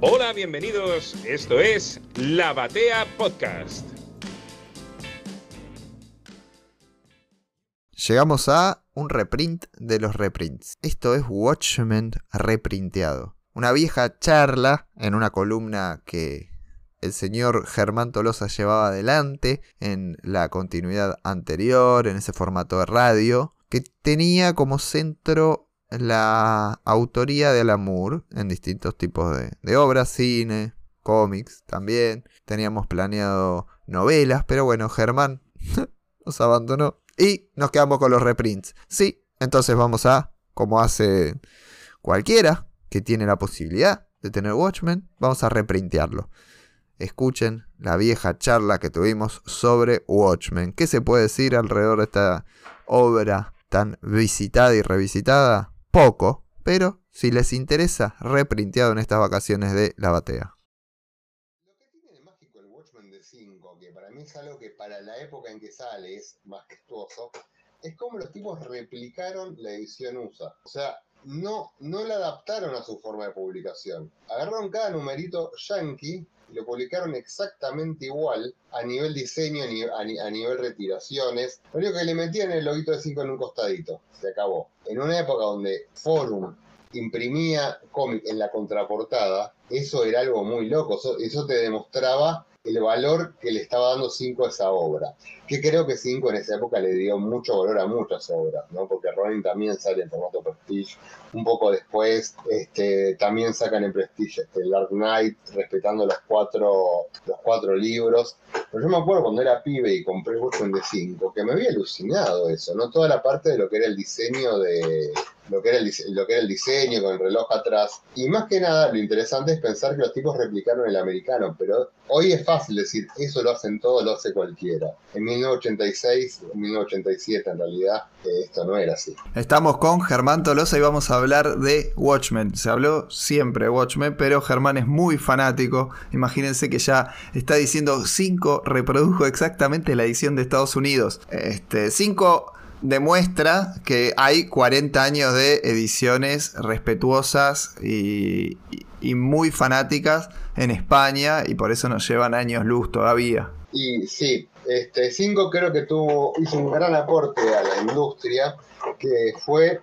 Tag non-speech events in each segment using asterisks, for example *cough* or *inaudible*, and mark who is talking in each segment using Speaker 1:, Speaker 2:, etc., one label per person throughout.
Speaker 1: Hola, bienvenidos. Esto es La Batea Podcast.
Speaker 2: Llegamos a un reprint de los reprints. Esto es Watchmen reprinteado. Una vieja charla en una columna que el señor Germán Tolosa llevaba adelante en la continuidad anterior, en ese formato de radio, que tenía como centro la autoría de Alan Moore en distintos tipos de, de obras, cine, cómics también. Teníamos planeado novelas, pero bueno, Germán *laughs* nos abandonó y nos quedamos con los reprints. Sí, entonces vamos a, como hace cualquiera que tiene la posibilidad de tener Watchmen, vamos a reprintearlo. Escuchen la vieja charla que tuvimos sobre Watchmen. ¿Qué se puede decir alrededor de esta obra tan visitada y revisitada? Poco, pero si les interesa, reprinteado en estas vacaciones de la batea.
Speaker 3: Lo que tiene de mágico el Watchmen de 5, que para mí es algo que para la época en que sale es majestuoso, es como los tipos replicaron la edición USA. O sea, no, no la adaptaron a su forma de publicación. Agarraron cada numerito yankee lo publicaron exactamente igual a nivel diseño, a, ni- a nivel retiraciones. Lo único que le metían el loguito de 5 en un costadito. Se acabó. En una época donde Forum imprimía cómic en la contraportada, eso era algo muy loco. Eso te demostraba el valor que le estaba dando 5 a esa obra. Que creo que 5 en esa época le dio mucho valor a muchas obras, ¿no? Porque Ronin también sale en formato Prestige. Un poco después este, también sacan en Prestige este, el Dark Knight, respetando los cuatro, los cuatro libros. Pero yo me acuerdo cuando era pibe y compré Watchmen de 5, que me había alucinado eso, ¿no? Toda la parte de lo que era el diseño de, lo que, era el, lo que era el diseño con el reloj atrás. Y más que nada, lo interesante es pensar que los tipos replicaron el americano, pero hoy es fácil decir, eso lo hacen todos, lo hace cualquiera. En 1986, 1987 en realidad, eh, esto no era así.
Speaker 4: Estamos con Germán Tolosa y vamos a hablar de Watchmen. Se habló siempre de Watchmen, pero Germán es muy fanático. Imagínense que ya está diciendo 5 reprodujo exactamente la edición de Estados Unidos. Este 5 demuestra que hay 40 años de ediciones respetuosas y, muy fanáticas en España y por eso nos llevan años luz todavía.
Speaker 3: Y sí, este 5 creo que tuvo, hizo un gran aporte a la industria, que fue,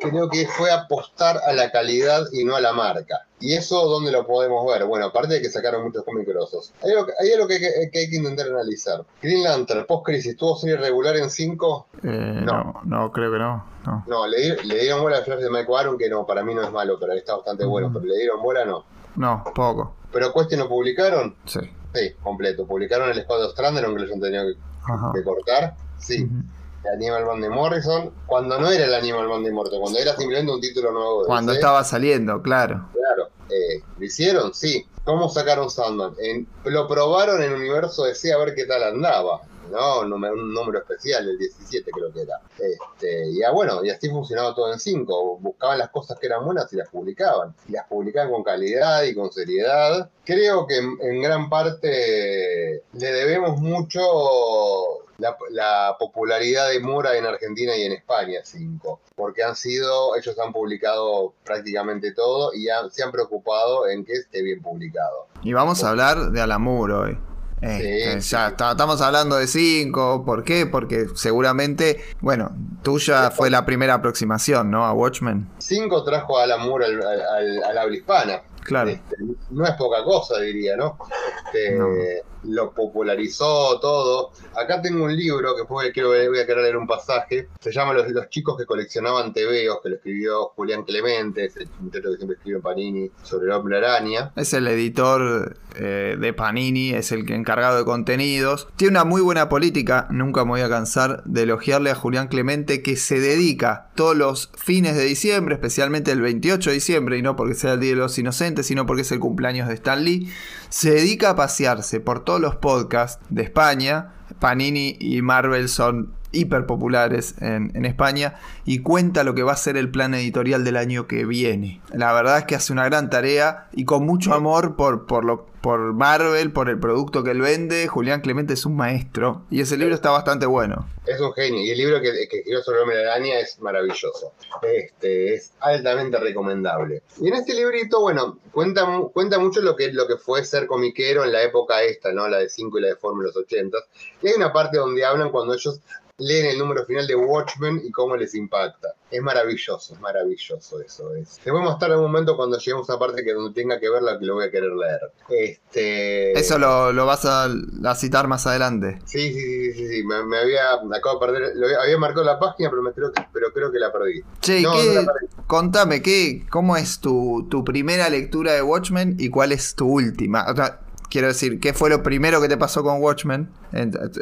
Speaker 3: creo que fue apostar a la calidad y no a la marca. ¿Y eso dónde lo podemos ver? Bueno, aparte de que sacaron muchos cómics grosos. Hay algo, que- hay algo que, hay que- que hay que intentar analizar. Green Lantern, post-crisis, ¿tuvo serie regular en 5?
Speaker 4: Eh,
Speaker 3: No.
Speaker 4: no, no, creo que no. no.
Speaker 3: No, le, le dieron bola a Flash de Mike Warren, que no, para mí no es malo, pero está bastante bueno,
Speaker 4: Ujú.
Speaker 3: pero le dieron bola no.
Speaker 4: No, poco.
Speaker 3: ¿Pero Question lo publicaron?
Speaker 4: Sí.
Speaker 3: Sí, completo. ¿Publicaron el Squad of Strander, aunque lo hayan tenido que, cortar? Sí. El Animal Man de Morrison, cuando no era el Animal Man de Morrison, cuando era simplemente un título nuevo. de
Speaker 4: Cuando
Speaker 3: DC,
Speaker 4: estaba saliendo, claro.
Speaker 3: Claro, eh, ¿lo hicieron? Sí. ¿Cómo sacaron Sandman? En- lo probaron en Universo DC a ver qué tal andaba. No, un número, un número especial, el 17 creo que era. Este, y ah, bueno, y así funcionaba todo en 5. Buscaban las cosas que eran buenas y las publicaban. Y las publicaban con calidad y con seriedad. Creo que en, gran parte le debemos mucho la, la popularidad de Mura en Argentina y en España, 5. Porque han sido, ellos han publicado prácticamente todo y han- se han preocupado en que esté bien publicado.
Speaker 4: Y vamos a hablar de Alamur hoy. Este,
Speaker 3: Sí,
Speaker 4: ya
Speaker 3: sí.
Speaker 4: está- estamos hablando de 5. ¿Por qué? Porque seguramente, bueno, tuya fue la primera aproximación, ¿no? A Watchmen.
Speaker 3: 5 trajo a Alan Moore al, al- al- al habla hispana.
Speaker 4: Claro.
Speaker 3: Este, no es poca cosa, diría, ¿no? Este,
Speaker 4: No.
Speaker 3: Lo popularizó todo. Acá tengo un libro que fue, quiero, voy a querer leer un pasaje. Se llama Los, chicos que coleccionaban TVOs, que lo escribió Julián Clemente, es el muchacho que siempre escribe Panini sobre el hombre araña.
Speaker 4: Es el editor eh, de Panini, es el que encargado de contenidos. Tiene una muy buena política, nunca me voy a cansar de elogiarle a Julián Clemente, que se dedica todos los fines de diciembre, especialmente el 28 de diciembre, y no porque sea el Día de los Inocentes, sino porque es el cumpleaños de Stan Lee, se dedica a pasearse por todos los podcasts de España. Panini y Marvel son hiper populares en, en, España y cuenta lo que va a ser el plan editorial del año que viene. La verdad es que hace una gran tarea y con mucho amor por, por lo por Marvel, por el producto que él vende. Julián Clemente es un maestro y ese libro está bastante bueno.
Speaker 3: Es un genio y el libro que, que escribió sobre Hombre Araña es maravilloso. Este, es altamente recomendable. Y en este librito, bueno, cuenta, cuenta mucho lo que, lo que fue ser comiquero en la época esta, ¿no? La de 5 y la de Forma los 80. Y hay una parte donde hablan cuando ellos leen el número final de Watchmen y cómo les impacta. Es maravilloso, es maravilloso eso. Es. Te voy a mostrar en un momento cuando lleguemos a parte que donde tenga que verla que lo voy a querer leer. Este...
Speaker 4: Eso lo, lo vas a, a, citar más adelante.
Speaker 3: Sí, sí, sí, sí, sí. Me, me, había, me acabo de perder, lo había marcado la página, pero, me creo, que, pero creo que la perdí.
Speaker 4: Che, no, ¿qué, no perdí. contame, ¿qué, ¿cómo es tu, tu primera lectura de Watchmen y cuál es tu última? O sea, Quiero decir, ¿qué fue lo primero que te pasó con Watchmen?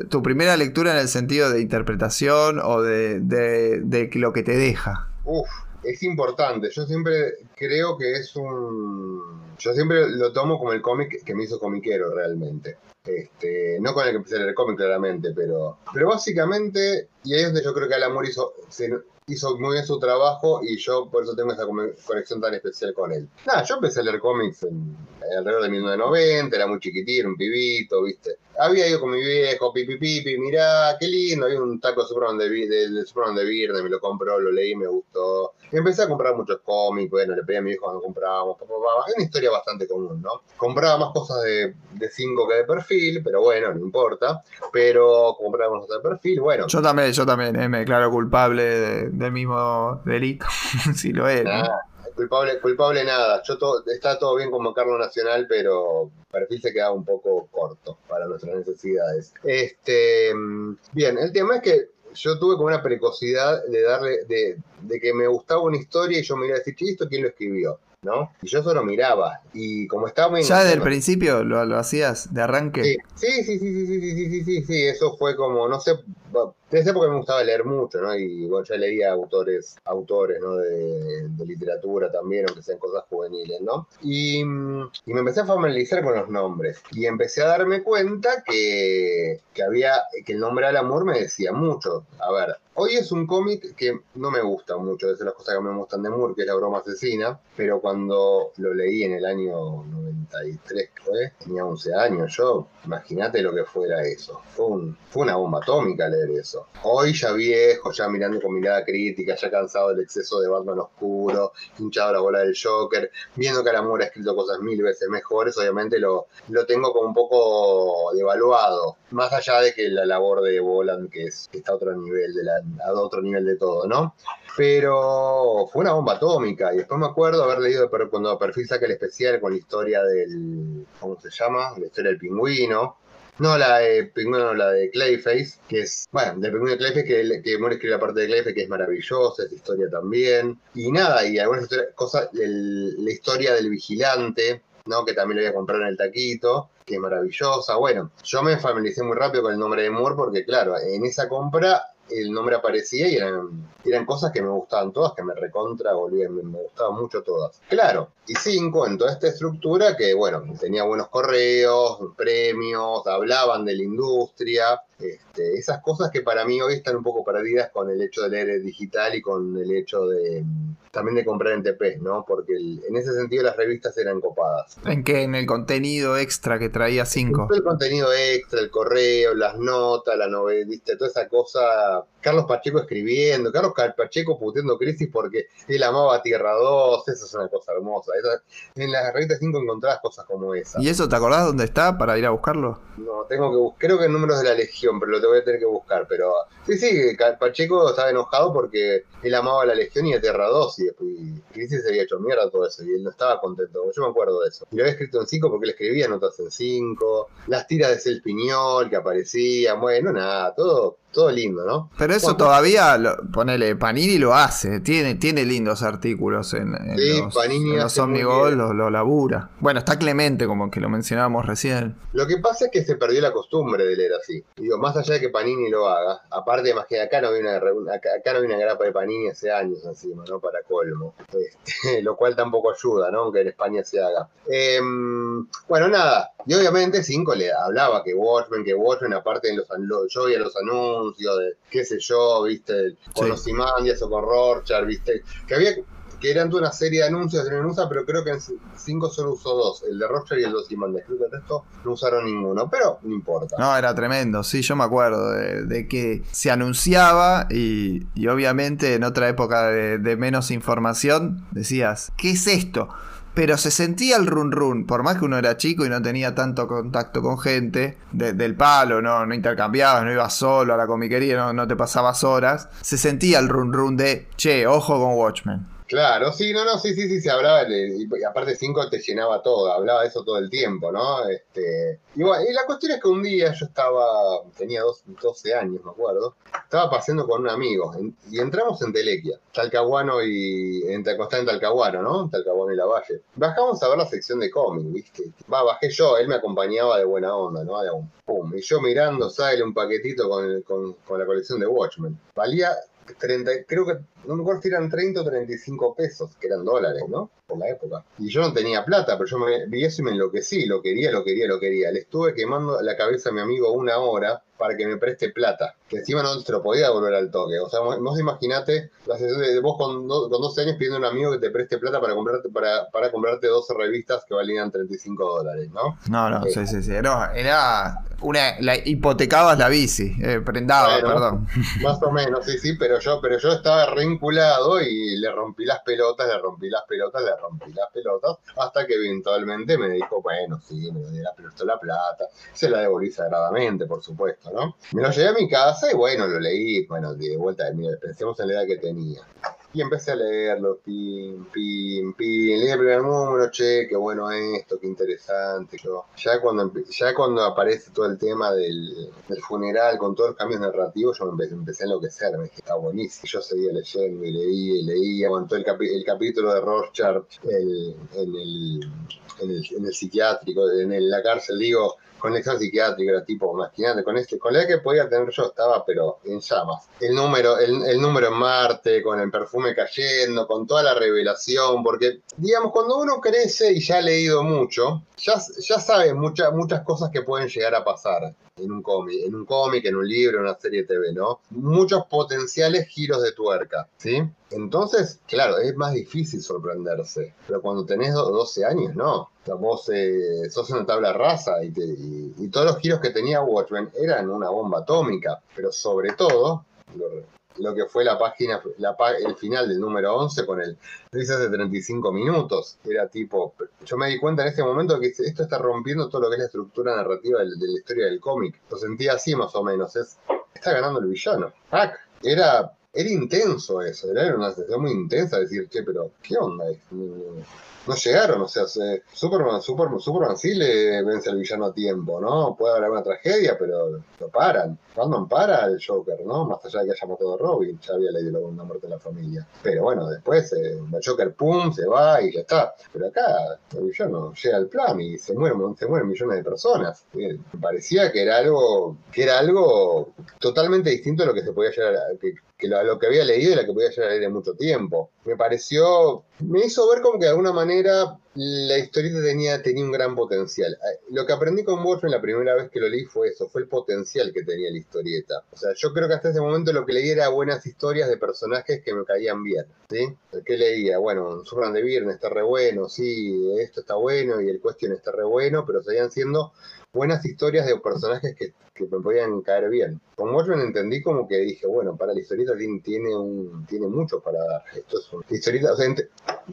Speaker 4: Tu primera lectura en el sentido de interpretación o de, de, de lo que te deja.
Speaker 3: Uf, es importante. Yo siempre creo que es un. Yo siempre lo tomo como el cómic que me hizo comiquero realmente. Este, no con el que empecé a leer cómic claramente, pero, pero básicamente, y ahí es donde yo creo que Alan Moore hizo, hizo muy bien su trabajo y yo por eso tengo esa conexión tan especial con él. Nada, yo empecé a leer cómics en, en alrededor de 1990, era muy chiquitito, un pibito, ¿viste? Había ido con mi viejo, pipi pipi, mirá, qué lindo, había un taco de Superman de, de, de, Superman de Virne, me lo compró, lo leí, me gustó. Y empecé a comprar muchos cómics, bueno, le pedí a mi viejo cuando comprábamos, papá, papá. Es una historia bastante común, ¿no? Compraba más cosas de, de cinco que de perfil, pero bueno, no importa. Pero compraba cosas de perfil, bueno.
Speaker 4: Yo también, yo también, eh, me declaro culpable de, del mismo delito, *laughs* si lo es.
Speaker 3: Nah, culpable, culpable nada. Yo todo, está todo bien como Carlos Nacional, pero perfil se queda un poco corto para nuestras necesidades. Este, bien, el tema es que yo tuve como una precocidad de darle, de, de que me gustaba una historia y yo me iba a decir, ¿esto quién lo escribió? ¿no? Y yo solo miraba. Y como estaba muy.
Speaker 4: ¿Ya desde el principio lo, lo, hacías de arranque?
Speaker 3: Sí, sí, sí, sí, sí, sí, sí, sí, sí, sí, eso fue como, no sé, desde porque me gustaba leer mucho, ¿no? Y bueno, ya leía autores, autores, ¿no? De, literatura también, aunque sean cosas juveniles, ¿no? Y, y, me empecé a familiarizar con los nombres. Y empecé a darme cuenta que, que había, que el nombre al amor me decía mucho. A ver, Hoy es un cómic que no me gusta mucho, es de las cosas que me gustan de Moore, que es La broma asesina, pero cuando lo leí en el año 93, fue, tenía 11 años yo, imagínate lo que fuera eso. Fue una bomba atómica leer eso. Hoy ya viejo, ya mirando con mirada crítica, ya cansado del exceso de Batman oscuro, hinchado la bola del Joker, viendo que Alan Moore ha escrito cosas mil veces mejores, obviamente lo, lo tengo como un poco devaluado, más allá de que la labor de Boland, que, es, está a otro nivel de la a otro nivel de todo, ¿no? Pero fue una bomba atómica. Y después me acuerdo haber leído cuando Perfil saca el especial con la historia del. ¿Cómo se llama? La historia del pingüino. No la de Pingüino, la de Clayface, que es, bueno, del Pingüino de Clayface, que, que Moore escribe la parte de Clayface, que es maravillosa, esa historia también. Y nada, y algunas cosas, el, la historia del vigilante, ¿no? Que también lo voy a comprar en el taquito, que es maravillosa. Bueno, yo me familiaricé muy rápido con el nombre de Moore, porque claro, en esa compra el nombre aparecía y eran, eran cosas que me gustaban todas, que me recontra volvían, me, gustaban mucho todas. Claro, y cinco en toda esta estructura que, bueno, tenía buenos correos, premios, hablaban de la industria, este, esas cosas que para mí hoy están un poco perdidas con el hecho de leer digital y con el hecho de también de comprar en TP, ¿no? Porque el, en ese sentido las revistas eran copadas.
Speaker 4: ¿En qué? En el contenido extra que traía 5.
Speaker 3: El contenido extra, el correo, las notas, la novela, ¿viste? Toda esa cosa. Carlos Pacheco escribiendo, Carlos Pacheco puteando crisis porque él amaba Tierra 2, eso es una cosa hermosa. Esa, en las revistas 5 encontrabas cosas como esa.
Speaker 4: ¿Y eso te acordás dónde está para ir a buscarlo?
Speaker 3: No, tengo que buscar, creo que en números de la Legión, pero lo te voy a tener que buscar. Pero sí, sí, Pacheco estaba enojado porque él amaba la Legión y a Tierra 2 y después Crisis se había hecho mierda todo eso y él no estaba contento. Yo me acuerdo de eso. Y lo había escrito en 5 porque él escribía notas en 5, las tiras de Cel Piñol que aparecían, bueno, nada, todo todo lindo, ¿no?
Speaker 4: Pero eso todavía, lo, ponele, Panini lo hace, tiene, tiene lindos artículos en, en
Speaker 3: sí,
Speaker 4: los,
Speaker 3: Panini
Speaker 4: en los Omnigol, lo, lo, labura. Bueno, está Clemente, como que lo mencionábamos recién.
Speaker 3: Lo que pasa es que se perdió la costumbre de leer así. Digo, más allá de que Panini lo haga, aparte más que acá no vi una, acá, acá no vi una grapa de Panini hace años encima, ¿no? Para colmo. *laughs* Este, lo cual tampoco ayuda, ¿no? Aunque en España se haga. Eh, bueno, nada. Y obviamente Cinco le hablaba que Watchmen, que Watchmen, aparte de los, yo veía los anuncios, de qué sé yo, viste, con
Speaker 4: Sí.
Speaker 3: los Simandias o con Rorschach, viste, que había que eran toda una serie de anuncios en USA, pero creo que en 5 solo usó dos, el de Rorschach y el de los Simandias. Creo que el resto no usaron ninguno, pero no importa.
Speaker 4: No, era tremendo, sí, yo me acuerdo de, de que se anunciaba y, y obviamente en otra época de, de menos información decías, ¿qué es esto? Pero se sentía el run run, por más que uno era chico y no tenía tanto contacto con gente de- del palo, no, no intercambiabas, no ibas solo a la comiquería, no, no te pasabas horas, se sentía el run run de, che, ojo con Watchmen.
Speaker 3: Claro, sí, no, no, sí, sí, sí, se hablaba, y, aparte 5 te llenaba todo, hablaba de eso todo el tiempo, ¿no? Este, y, bueno, y la cuestión es que un día yo estaba, tenía dos- 12 años, me acuerdo, estaba paseando con un amigo, y entramos en Telequia, Talcahuano y, en, está Talcahuano, ¿no? Talcahuano y La Valle. Bajamos a ver la sección de cómic, ¿viste? Va, bajé yo, él me acompañaba de buena onda, ¿no? Un y yo mirando, sale un paquetito con, con, con la colección de Watchmen. Valía 30, creo que, no me acuerdo si eran 30 o 35 pesos, que eran dólares, ¿no? Por la época. Y yo no tenía plata, pero yo me, vi eso y me enloquecí, lo quería, lo quería, lo quería. Le estuve quemando la cabeza a mi amigo una hora para que me preste plata, que encima no se lo podía devolver al toque. O sea, vos imaginate la de vos con, do- con 12 años pidiendo a un amigo que te preste plata para comprarte, para, para comprarte 12 revistas que valían 35 dólares, ¿no?
Speaker 4: No, no, sí, sí, sí, no, era una, la, hipotecabas la bici, eh, prendaba,
Speaker 3: Bueno.
Speaker 4: perdón. *laughs*
Speaker 3: Más o menos, sí, sí, pero yo, pero yo estaba reinculado y le rompí las pelotas, le rompí las pelotas, le rompí las pelotas, hasta que eventualmente me dijo, bueno, sí, me la la plata, se la devolví sagradamente, por supuesto, ¿no? Me lo llevé a mi casa y bueno, lo leí, bueno, de vuelta, mira, pensemos en la edad que tenía. Y empecé a leerlo, pim, pim, pim, leí el primer número, che, qué bueno esto, qué interesante. Yo, ya, cuando, ya cuando aparece todo el tema del, del funeral, con todos los cambios narrativos, yo me empecé, empecé a enloquecer, me dije, está buenísimo. Yo seguía leyendo y leía y leía, aguantó el, capi- el capítulo de Rorschach el- en, el, en, el, en el psiquiátrico, en la cárcel, digo, con psiquiátrico, era tipo, imagínate, con este, con la que podía tener yo estaba, pero en llamas. El número, el, el número en Marte, con el perfume cayendo, con toda la revelación, porque, digamos, cuando uno crece y ya ha leído mucho, ya, ya muchas cosas que pueden llegar a pasar en un cómic, en un cómic, en un libro, en una serie de TV, ¿no? Muchos potenciales giros de tuerca, ¿sí? Entonces, claro, es más difícil sorprenderse, pero cuando tenés do- 12 años, no. Vos eh, sos una tabla rasa y, todos los giros que tenía Watchmen eran una bomba atómica, pero sobre todo, lo que fue la página, la el final del número 11 con el risas de 35 minutos, era tipo, yo me di cuenta en ese momento que esto está rompiendo todo lo que es la estructura narrativa de, la historia del cómic. Lo sentía así más o menos, es, está ganando el villano. Era, era intenso eso, era una sensación muy intensa decir, che, pero ¿qué onda? No, llegaron, o sea, se- Superman, Superman, Superman sí le vence al villano a tiempo, ¿no? Puede haber una tragedia, pero lo paran. Batman para al Joker, ¿no? Más allá de que haya matado a Robin, ya había leído una muerte de la familia. Pero bueno, después eh, el Joker, pum, se va y ya está. Pero acá el villano llega al plan y se mueren, se mueren millones de personas. Eh, parecía que era algo, que era algo totalmente distinto a lo que se podía llegar a, que, que lo, que había leído lo que podía llegar a leer en mucho tiempo. Me pareció, me hizo ver como que de alguna manera la historieta tenía, tenía un gran potencial. Eh, Lo que aprendí con Watchmen la primera vez que lo leí fue eso, fue el potencial que tenía la historieta. O sea, yo creo que hasta ese momento lo que leí era buenas historias de personajes que me caían bien, ¿sí? ¿Qué leía? Bueno, Superman de Viernes está re bueno, sí, esto está bueno y el Question está re bueno, pero seguían siendo buenas historias de personajes que, que me podían caer bien. Con Watchmen entendí como que dije, bueno, para la historieta tiene, un, tiene mucho para dar. Esto es historieta, o sea, ent-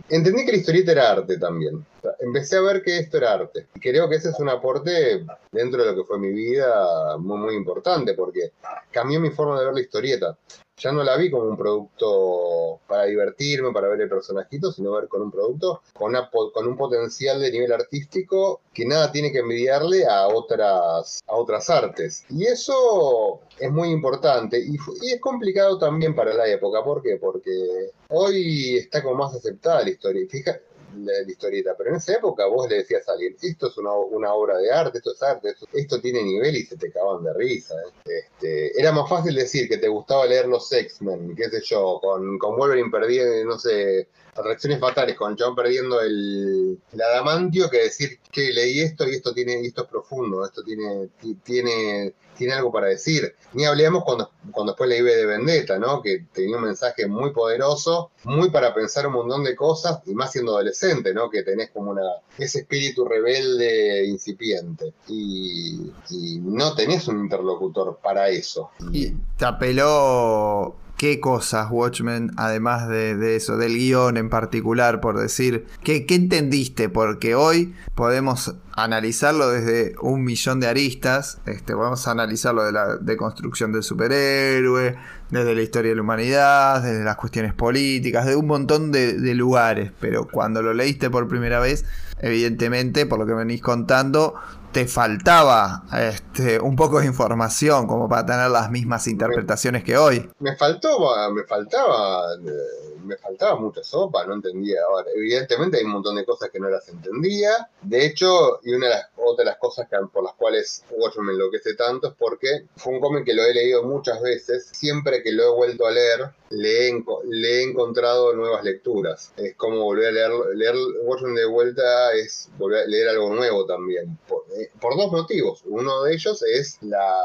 Speaker 3: entendí que la historieta era arte también. Empecé a ver que esto era arte. Y creo que ese es un aporte dentro de lo que fue mi vida muy, muy importante, porque cambió mi forma de ver la historieta. Ya no la vi como un producto para divertirme, para ver el personajito, sino ver con un producto con, una con un potencial de nivel artístico que nada tiene que envidiarle a otras, a otras artes. Y eso es muy importante y, y es complicado también para la época. ¿Por qué? Porque hoy está como más aceptada la historia. Fija, la, historieta, pero en esa época vos le decías a alguien, esto es una, una obra de arte, esto es arte, esto, esto tiene nivel y se te cagaban de risa. ¿eh? Este, era más fácil decir que te gustaba leer los X-Men, qué sé yo, con, con Wolverine perdiendo, no sé, reacciones fatales, con John perdiendo el, el adamantio, que decir que leí esto y esto tiene, y esto es profundo, esto tiene, ti- tiene, tiene algo para decir. Ni hablemos cuando, cuando después leí V de Vendetta, ¿no? Que tenía un mensaje muy poderoso, muy para pensar un montón de cosas, y más siendo adolescente, ¿no? Que tenés como una, ese espíritu rebelde incipiente. Y, y no tenés un interlocutor para eso.
Speaker 4: Y te apeló qué cosas, Watchmen, además de, eso, del guion en particular, por decir, ¿qué, entendiste? Porque hoy podemos analizarlo desde un millón de aristas, este, podemos analizarlo de la deconstrucción del superhéroe, desde la historia de la humanidad, desde las cuestiones políticas, de un montón de lugares, pero cuando lo leíste por primera vez, evidentemente, por lo que venís contando, te faltaba este, un poco de información como para tener las mismas interpretaciones que hoy.
Speaker 3: Me faltó, me faltaba, eh, me faltaba mucha sopa, no entendía. Ahora, evidentemente hay un montón de cosas que no las entendía. De hecho, y una de las otra de las cosas que, por las cuales Watchmen me enloquece tanto es porque fue un cómic que lo he leído muchas veces. Siempre que lo he vuelto a leer, le he, encontrado nuevas lecturas. Es como volver a leer, leer Watchmen de vuelta es volver a leer algo nuevo también. Por, eh, por dos motivos. Uno de ellos es la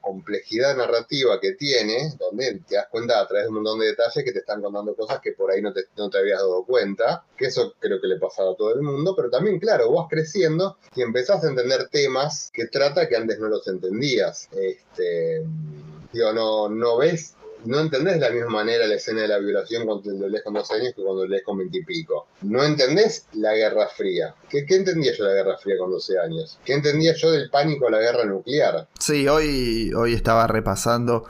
Speaker 3: complejidad narrativa que tiene, donde te das cuenta a través de un montón de detalles que te están contando cosas que por ahí no te, no te habías dado cuenta, que eso creo que le pasaba a todo el mundo, pero también, claro, vas creciendo y empezás a entender temas que trata que antes no los entendías. Este, digo, no, no ves, no entendés de la misma manera la escena de la violación cuando lo lees con 12 años que cuando lo lees con 20 y pico. No entendés la Guerra Fría. ¿Qué, ¿Qué entendía yo de la Guerra Fría con 12 años? ¿Qué entendía yo del pánico a la guerra nuclear?
Speaker 4: Sí, hoy, hoy estaba repasando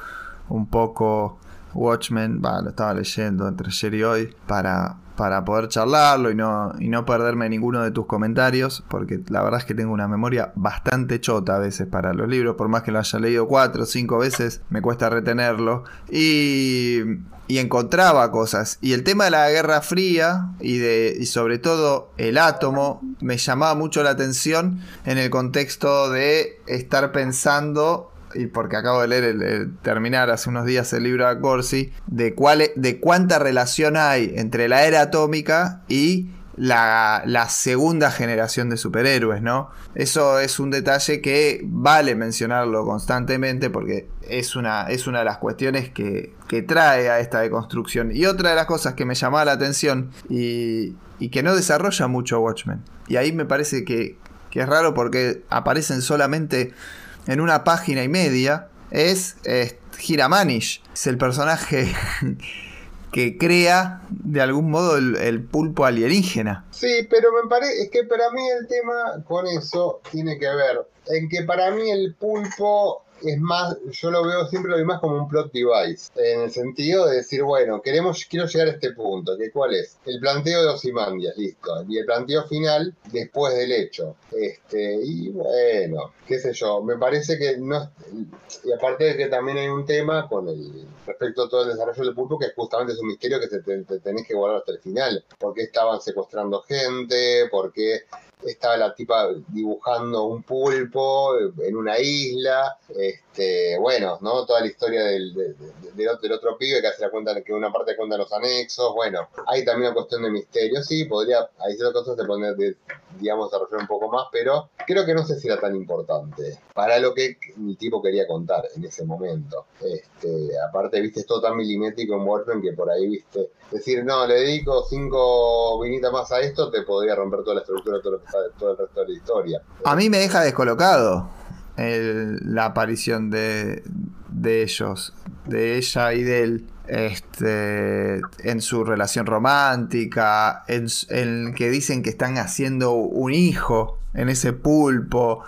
Speaker 4: un poco Watchmen, lo estaba leyendo entre ayer y hoy para, para poder charlarlo y no, y no perderme ninguno de tus comentarios, porque la verdad es que tengo una memoria bastante chota a veces para los libros, por más que lo haya leído cuatro o cinco veces, me cuesta retenerlo. Y, y encontraba cosas. Y el tema de la Guerra Fría y, de, y sobre todo el átomo me llamaba mucho la atención en el contexto de estar pensando y porque acabo de leer el, terminar hace unos días el libro de Corsi, de cuál e- de cuánta relación hay entre la era atómica y la, la segunda generación de superhéroes, ¿no? Eso es un detalle que vale mencionarlo constantemente porque es una, es una de las cuestiones que, que trae a esta deconstrucción. Y otra de las cosas que me llamaba la atención y, y que no desarrolla mucho Watchmen. Y ahí me parece que, que es raro porque aparecen solamente en una página y media es, es Hiramanish. Es el personaje *laughs* que crea de algún modo el, el pulpo alienígena.
Speaker 3: Sí, pero me parece, es que para mí el tema con eso tiene que ver en que para mí el pulpo es más, yo lo veo siempre lo veo más como un plot device, en el sentido de decir, bueno, queremos, quiero llegar a este punto, que cuál es, el planteo de Osimandias, listo, y el planteo final después del hecho, este, y bueno, qué sé yo, me parece que no, y aparte de que también hay un tema con el, respecto a todo el desarrollo del pulpo, que justamente es un misterio que te, te- te tenés que guardar hasta el final, porque estaban secuestrando gente, porque estaba la tipa dibujando un pulpo en una isla, este, bueno, ¿no? Toda la historia del, de- de- del, otro, del otro pibe que hace la cuenta, que una parte cuenta los anexos, bueno, hay también una cuestión de misterio, sí, podría, hay ciertas cosas que poner, de, digamos, desarrollar un poco más, pero creo que no sé si era tan importante para lo que el tipo quería contar en ese momento. Este, aparte, viste, es todo tan milimétrico en Watchmen que por ahí, viste, decir, no, le dedico cinco vinitas más a esto, te podría romper toda la estructura, todo, todo el resto de la historia.
Speaker 4: A mí me deja descolocado la aparición de, de ellos, de ella y de él. Este, en su relación romántica, en, que dicen que están haciendo un hijo en ese pulpo,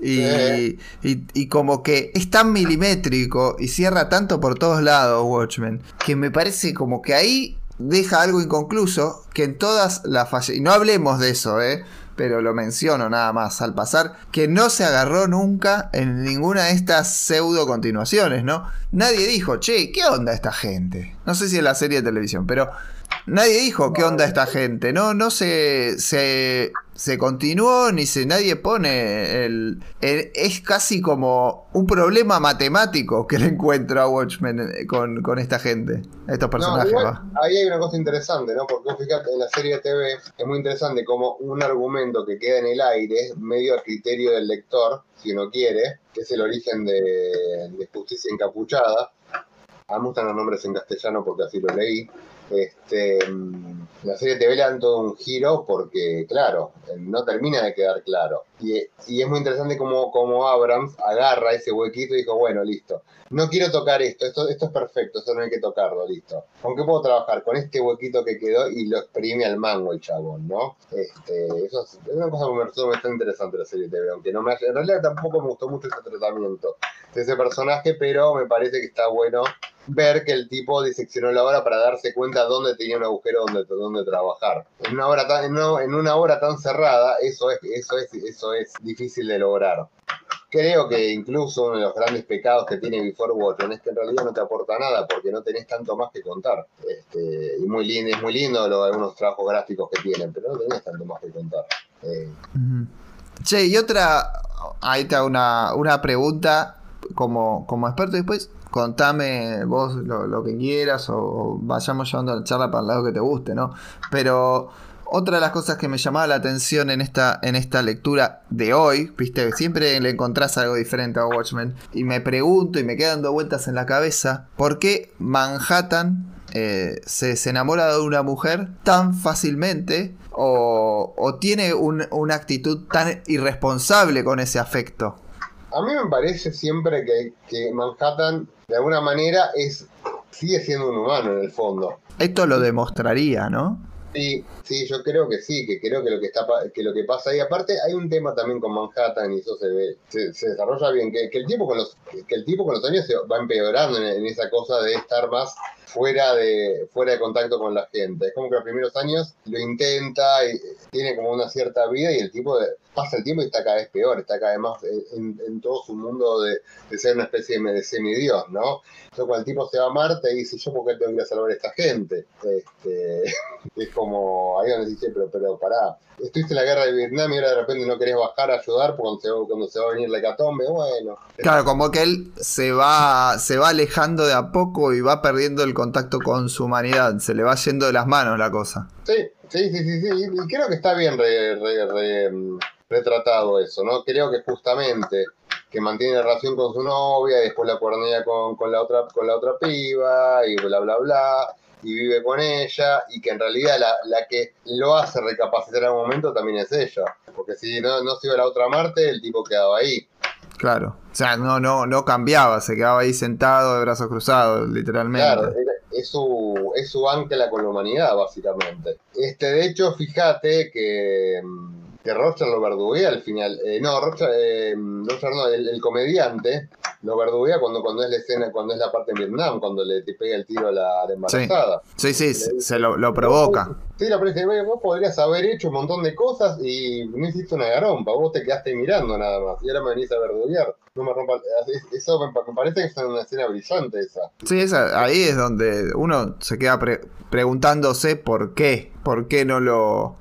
Speaker 4: y, y- y como que es tan milimétrico y cierra tanto por todos lados Watchmen, que me parece como que ahí deja algo inconcluso, que en todas las fallas, y no hablemos de eso, ¿eh? Pero lo menciono nada más al pasar, que no se agarró nunca en ninguna de estas pseudo continuaciones, ¿no? Nadie dijo, che, ¿qué onda esta gente? No sé si en la serie de televisión, pero nadie dijo qué onda esta gente, no, no se, se, se continuó ni se nadie pone el, el- es casi como un problema matemático que le encuentro a Watchmen eh, con, con esta gente, estos personajes.
Speaker 3: igual, ahí hay una cosa interesante, ¿no? Porque vos fíjate, en la serie de TV es muy interesante como un argumento que queda en el aire, medio a criterio del lector, si uno quiere, que es el origen de, de Justicia Encapuchada. A mí me gustan los nombres en castellano porque así lo leí. Este, mm, la serie le dan todo un giro porque, claro, no termina de quedar claro. Y, es muy interesante como, Abrams agarra ese huequito y dijo, bueno, listo, no quiero tocar esto, esto, esto es perfecto, eso no hay que tocarlo, listo. Aunque puedo trabajar con este huequito que quedó y lo exprime al mango el chabón, ¿no? Este, eso es, es una cosa que me resulta interesante la serie TV, aunque no me haya- en realidad tampoco me gustó mucho ese tratamiento de ese personaje, pero me parece que está bueno ver que el tipo diseccionó la obra para darse cuenta dónde tenía un agujero donde, donde trabajar. En una obra tan, en una, obra tan cerrada, eso es, eso es, eso es difícil de lograr. Creo que incluso uno de los grandes pecados que tiene Before Watchmen es que en realidad no te aporta nada porque no tenés tanto más que contar. Este, y muy lindo, es muy lindo lo- algunos trabajos gráficos que tienen, pero no tenés tanto más que contar. Eh.
Speaker 4: Che, y otra, ahí hago una, una pregunta como, como experto después. Contame vos lo, que quieras o, vayamos llevando la charla para el lado que te guste, ¿no? Pero otra de las cosas que me llamaba la atención en esta, en esta lectura de hoy, viste, siempre le encontrás algo diferente a Watchmen, y me pregunto y me quedan dando vueltas en la cabeza, ¿por qué Manhattan eh, se, enamora de una mujer tan fácilmente o, o tiene un- una actitud tan irresponsable con ese afecto?
Speaker 3: A mí me parece siempre que, que Manhattan, de alguna manera, es sigue siendo un humano en el fondo.
Speaker 4: Esto lo demostraría, ¿no?
Speaker 3: Sí, sí, yo creo que sí, que creo que lo que está que lo que pasa ahí, aparte hay un tema también con Manhattan y eso se ve, se, se desarrolla bien, que, que el tipo con los, que el tipo con los años se va empeorando en, en esa cosa de estar más fuera de, fuera de contacto con la gente. Es como que los primeros años lo intenta y tiene como una cierta vida y el tipo pasa el tiempo y está cada vez peor, está cada vez más en, en todo su mundo de, de ser una especie de, de semidios, ¿no? Entonces cuando el tipo se va a Marte y dice, yo por qué tengo que ir a salvar a esta gente. Este, *laughs* es como, ahí donde dice, pero, pero pará, estuviste en la guerra de Vietnam y ahora de repente no querés bajar a ayudar cuando se, cuando se va a venir la hecatombe, bueno.
Speaker 4: Claro, como que él se va, se va alejando de a poco y va perdiendo el contacto con su humanidad. Se le va yendo de las manos la cosa.
Speaker 3: Sí, sí, sí, sí, sí, y creo que está bien re- re- re- retratado eso, ¿no? Creo que justamente que mantiene relación con su novia y después la cuernea con, con la otra con la otra piba y bla bla bla y vive con ella y que en realidad la, la que lo hace recapacitar en un momento también es ella porque si no, no se iba la otra Marte el tipo quedaba ahí
Speaker 4: Claro. O sea, no, no, no cambiaba, se quedaba ahí sentado de brazos cruzados, literalmente.
Speaker 3: Claro, es su, es su ancla con la humanidad, básicamente. Este, de hecho, fíjate que, mm, que Roger lo verduguea al final. Eh, no, Roger, eh, no, el, el comediante lo verduguea cuando, cuando es la escena, cuando es la parte en Vietnam, cuando le te pega el tiro a la, a la embarazada.
Speaker 4: Sí, sí, se, se lo, lo provoca.
Speaker 3: Sí, la "Güey, vos podrías haber hecho un montón de cosas y no hiciste una garompa, vos te quedaste mirando nada más, y ahora me venís a verduguear. No me rompa, es- eso me, pa- me parece que es una escena brillante esa.
Speaker 4: Sí, esa- ahí es donde uno se queda pre- preguntándose por qué, por qué no lo,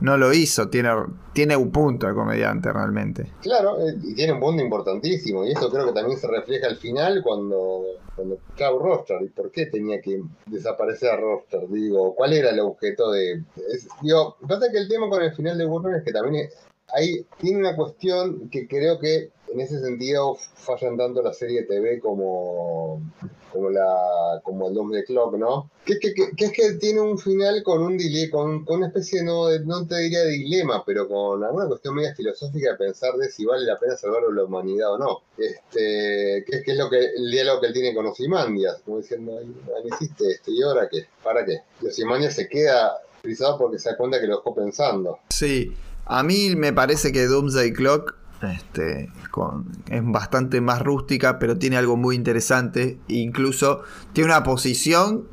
Speaker 4: no lo hizo. Tiene, tiene un punto el comediante realmente.
Speaker 3: Claro, eh, y tiene un punto importantísimo, y eso creo que también se refleja al final cuando, cuando chao Roster, ¿y por qué tenía que desaparecer Roster? Digo, ¿cuál era el objeto de...? Es, digo, pasa que el tema con el final de Warner es que también es- ahí tiene una cuestión que creo que en ese sentido fallan tanto la serie TV como, como la como el Doomsday Clock, ¿no? Que, que, que- es que tiene un final con un dile, con, con una especie no, de, no te diría dilema, pero con alguna cuestión media filosófica de pensar de si vale la pena salvar a la humanidad o no. Este, que, es- que es lo que el diálogo que él tiene con Ozymandias, como diciendo, "Ay, ay, hiciste esto, ¿y ahora qué? ¿Para qué? Y Ozymandias se queda frisado porque se da cuenta que lo dejó pensando.
Speaker 4: Sí, a mí me parece que Doomsday Clock este, con- es bastante más rústica, pero tiene algo muy interesante. Incluso tiene una posición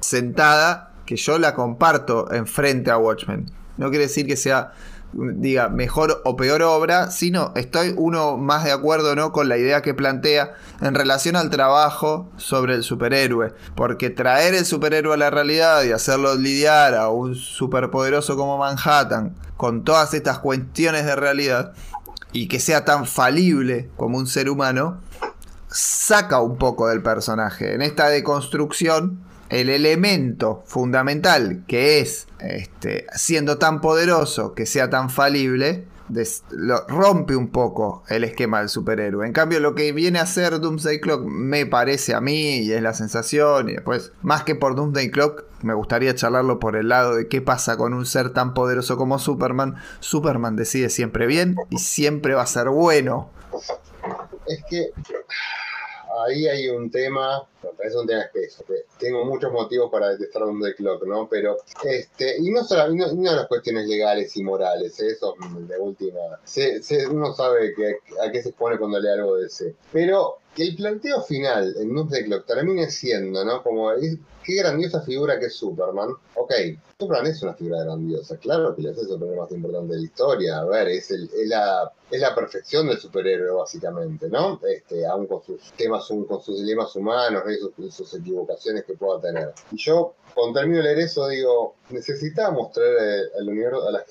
Speaker 4: sentada que yo la comparto enfrente a Watchmen. No quiere decir que sea diga mejor o peor obra, sino estoy uno más de acuerdo ¿no? con la idea que plantea en relación al trabajo sobre el superhéroe. Porque traer el superhéroe a la realidad y hacerlo lidiar a un superpoderoso como Manhattan con todas estas cuestiones de realidad y que sea tan falible como un ser humano, saca un poco del personaje. En esta deconstrucción el elemento fundamental que es, este, siendo tan poderoso, que sea tan falible, lo, rompe un poco el esquema del superhéroe. En cambio, lo que viene a ser Doomsday Clock me parece a mí, y es la sensación, y después, más que por Doomsday Clock, me gustaría charlarlo por el lado de qué pasa con un ser tan poderoso como Superman. Superman decide siempre bien y siempre va a ser bueno.
Speaker 3: Es que ahí hay un tema, es un tema espeso. Tengo muchos motivos para detestar un The Clock, ¿no? Pero, este, y no solo no, las cuestiones legales y morales, ¿eh? eso de última. uno sabe que, a qué se expone cuando lee algo de ese. Pero el planteo final en Doomsday Clock termine siendo, ¿no? Como qué grandiosa figura que es Superman. Ok, Superman es una figura grandiosa, claro que hace el superhéroe más importante de la historia. A ver, es, el, es, la, es la perfección del superhéroe, básicamente, ¿no? Este, aún con sus temas, con sus dilemas humanos y sus, equivocaciones que pueda tener. Y yo, cuando termino de leer eso, digo, necesitaba mostrar al universo, a la,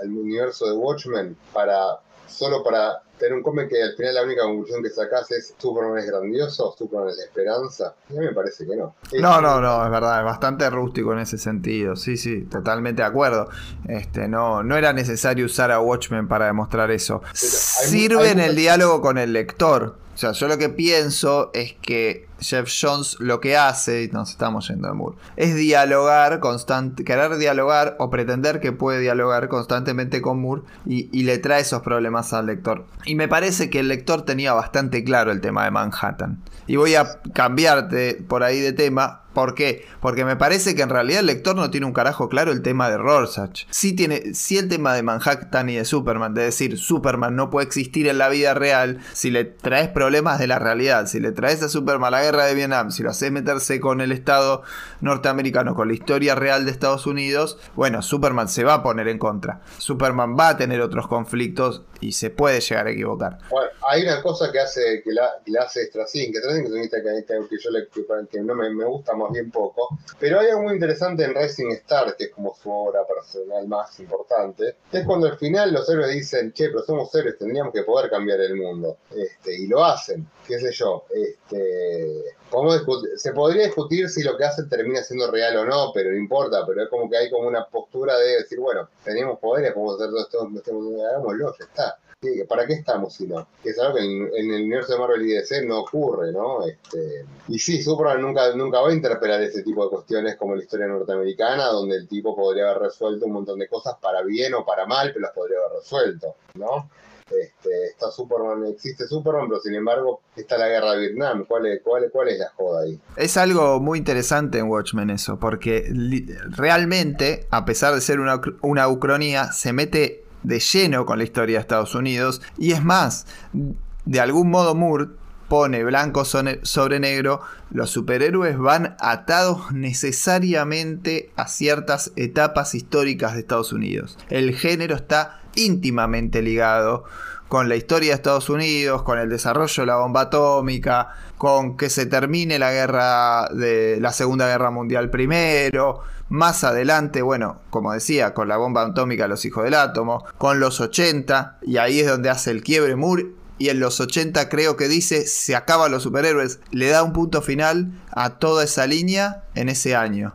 Speaker 3: al universo de Watchmen para solo para tener un cómic que al final la única conclusión que sacas es Superman es grandioso, Superman es la esperanza. A mí me parece que no.
Speaker 4: No, no, no, es verdad, es bastante rústico en ese sentido. Sí, sí, totalmente de acuerdo. Este, no, no era necesario usar a Watchmen para demostrar eso. Sirve en el diálogo con el lector. Sea, yo lo que pienso es que Jeff Jones lo que hace, y nos estamos yendo de Moore, es dialogar, constante, querer dialogar o pretender que puede dialogar constantemente con Moore y, y, le trae esos problemas al lector. Y me parece que el lector tenía bastante claro el tema de Manhattan. Y voy a cambiarte por ahí de tema ¿Por qué? Porque me parece que en realidad el lector no tiene un carajo claro el tema de Rorschach. Sí, tiene, sí el tema de Manhattan y de Superman, de decir Superman no puede existir en la vida real si le traes problemas de la realidad, si le traes a Superman la guerra de Vietnam, si lo haces meterse con el Estado norteamericano, con la historia real de Estados Unidos, bueno, Superman se va a poner en contra. Superman va a tener otros conflictos y se puede llegar a equivocar.
Speaker 3: Bueno, hay una cosa que hace que la, que la hace Straczynski, que, que, que, yo le, que, no me, me gusta bien poco. Pero hay algo muy interesante en Racing Star, que es como su obra personal más importante, es cuando al final los héroes dicen, che, pero somos héroes, tendríamos que poder cambiar el mundo. Este, y lo hacen, qué sé yo. Este, se podría discutir si lo que hacen termina siendo real o no, pero no importa, pero es como que hay como una postura de decir, bueno, tenemos poderes, podemos hacer todo esto, hagámoslo, ya está. ¿Para qué estamos si no? Es algo que en, el universo de Marvel y DC no ocurre, ¿no? Este, y sí, Superman nunca, nunca va a interpelar ese tipo de cuestiones como la historia norteamericana, donde el tipo podría haber resuelto un montón de cosas para bien o para mal, pero las podría haber resuelto, ¿no? Este, está Superman, existe Superman, pero sin embargo está la guerra de Vietnam. ¿Cuál es, cuál, cuál la joda ahí?
Speaker 4: Es algo muy interesante en Watchmen eso, porque realmente, a pesar de ser una, una ucronía, se mete de lleno con la historia de Estados Unidos. Y es más, de algún modo Moore pone blanco sobre negro, los superhéroes van atados necesariamente a ciertas etapas históricas de Estados Unidos. El género está íntimamente ligado con la historia de Estados Unidos, con el desarrollo de la bomba atómica, con que se termine la guerra de la Segunda Guerra Mundial primero, más adelante, bueno, como decía, con la bomba atómica Los Hijos del Átomo, con los 80, y ahí es donde hace el quiebre Moore, y en los 80 creo que dice se acaban los superhéroes, le da un punto final a toda esa línea en ese año.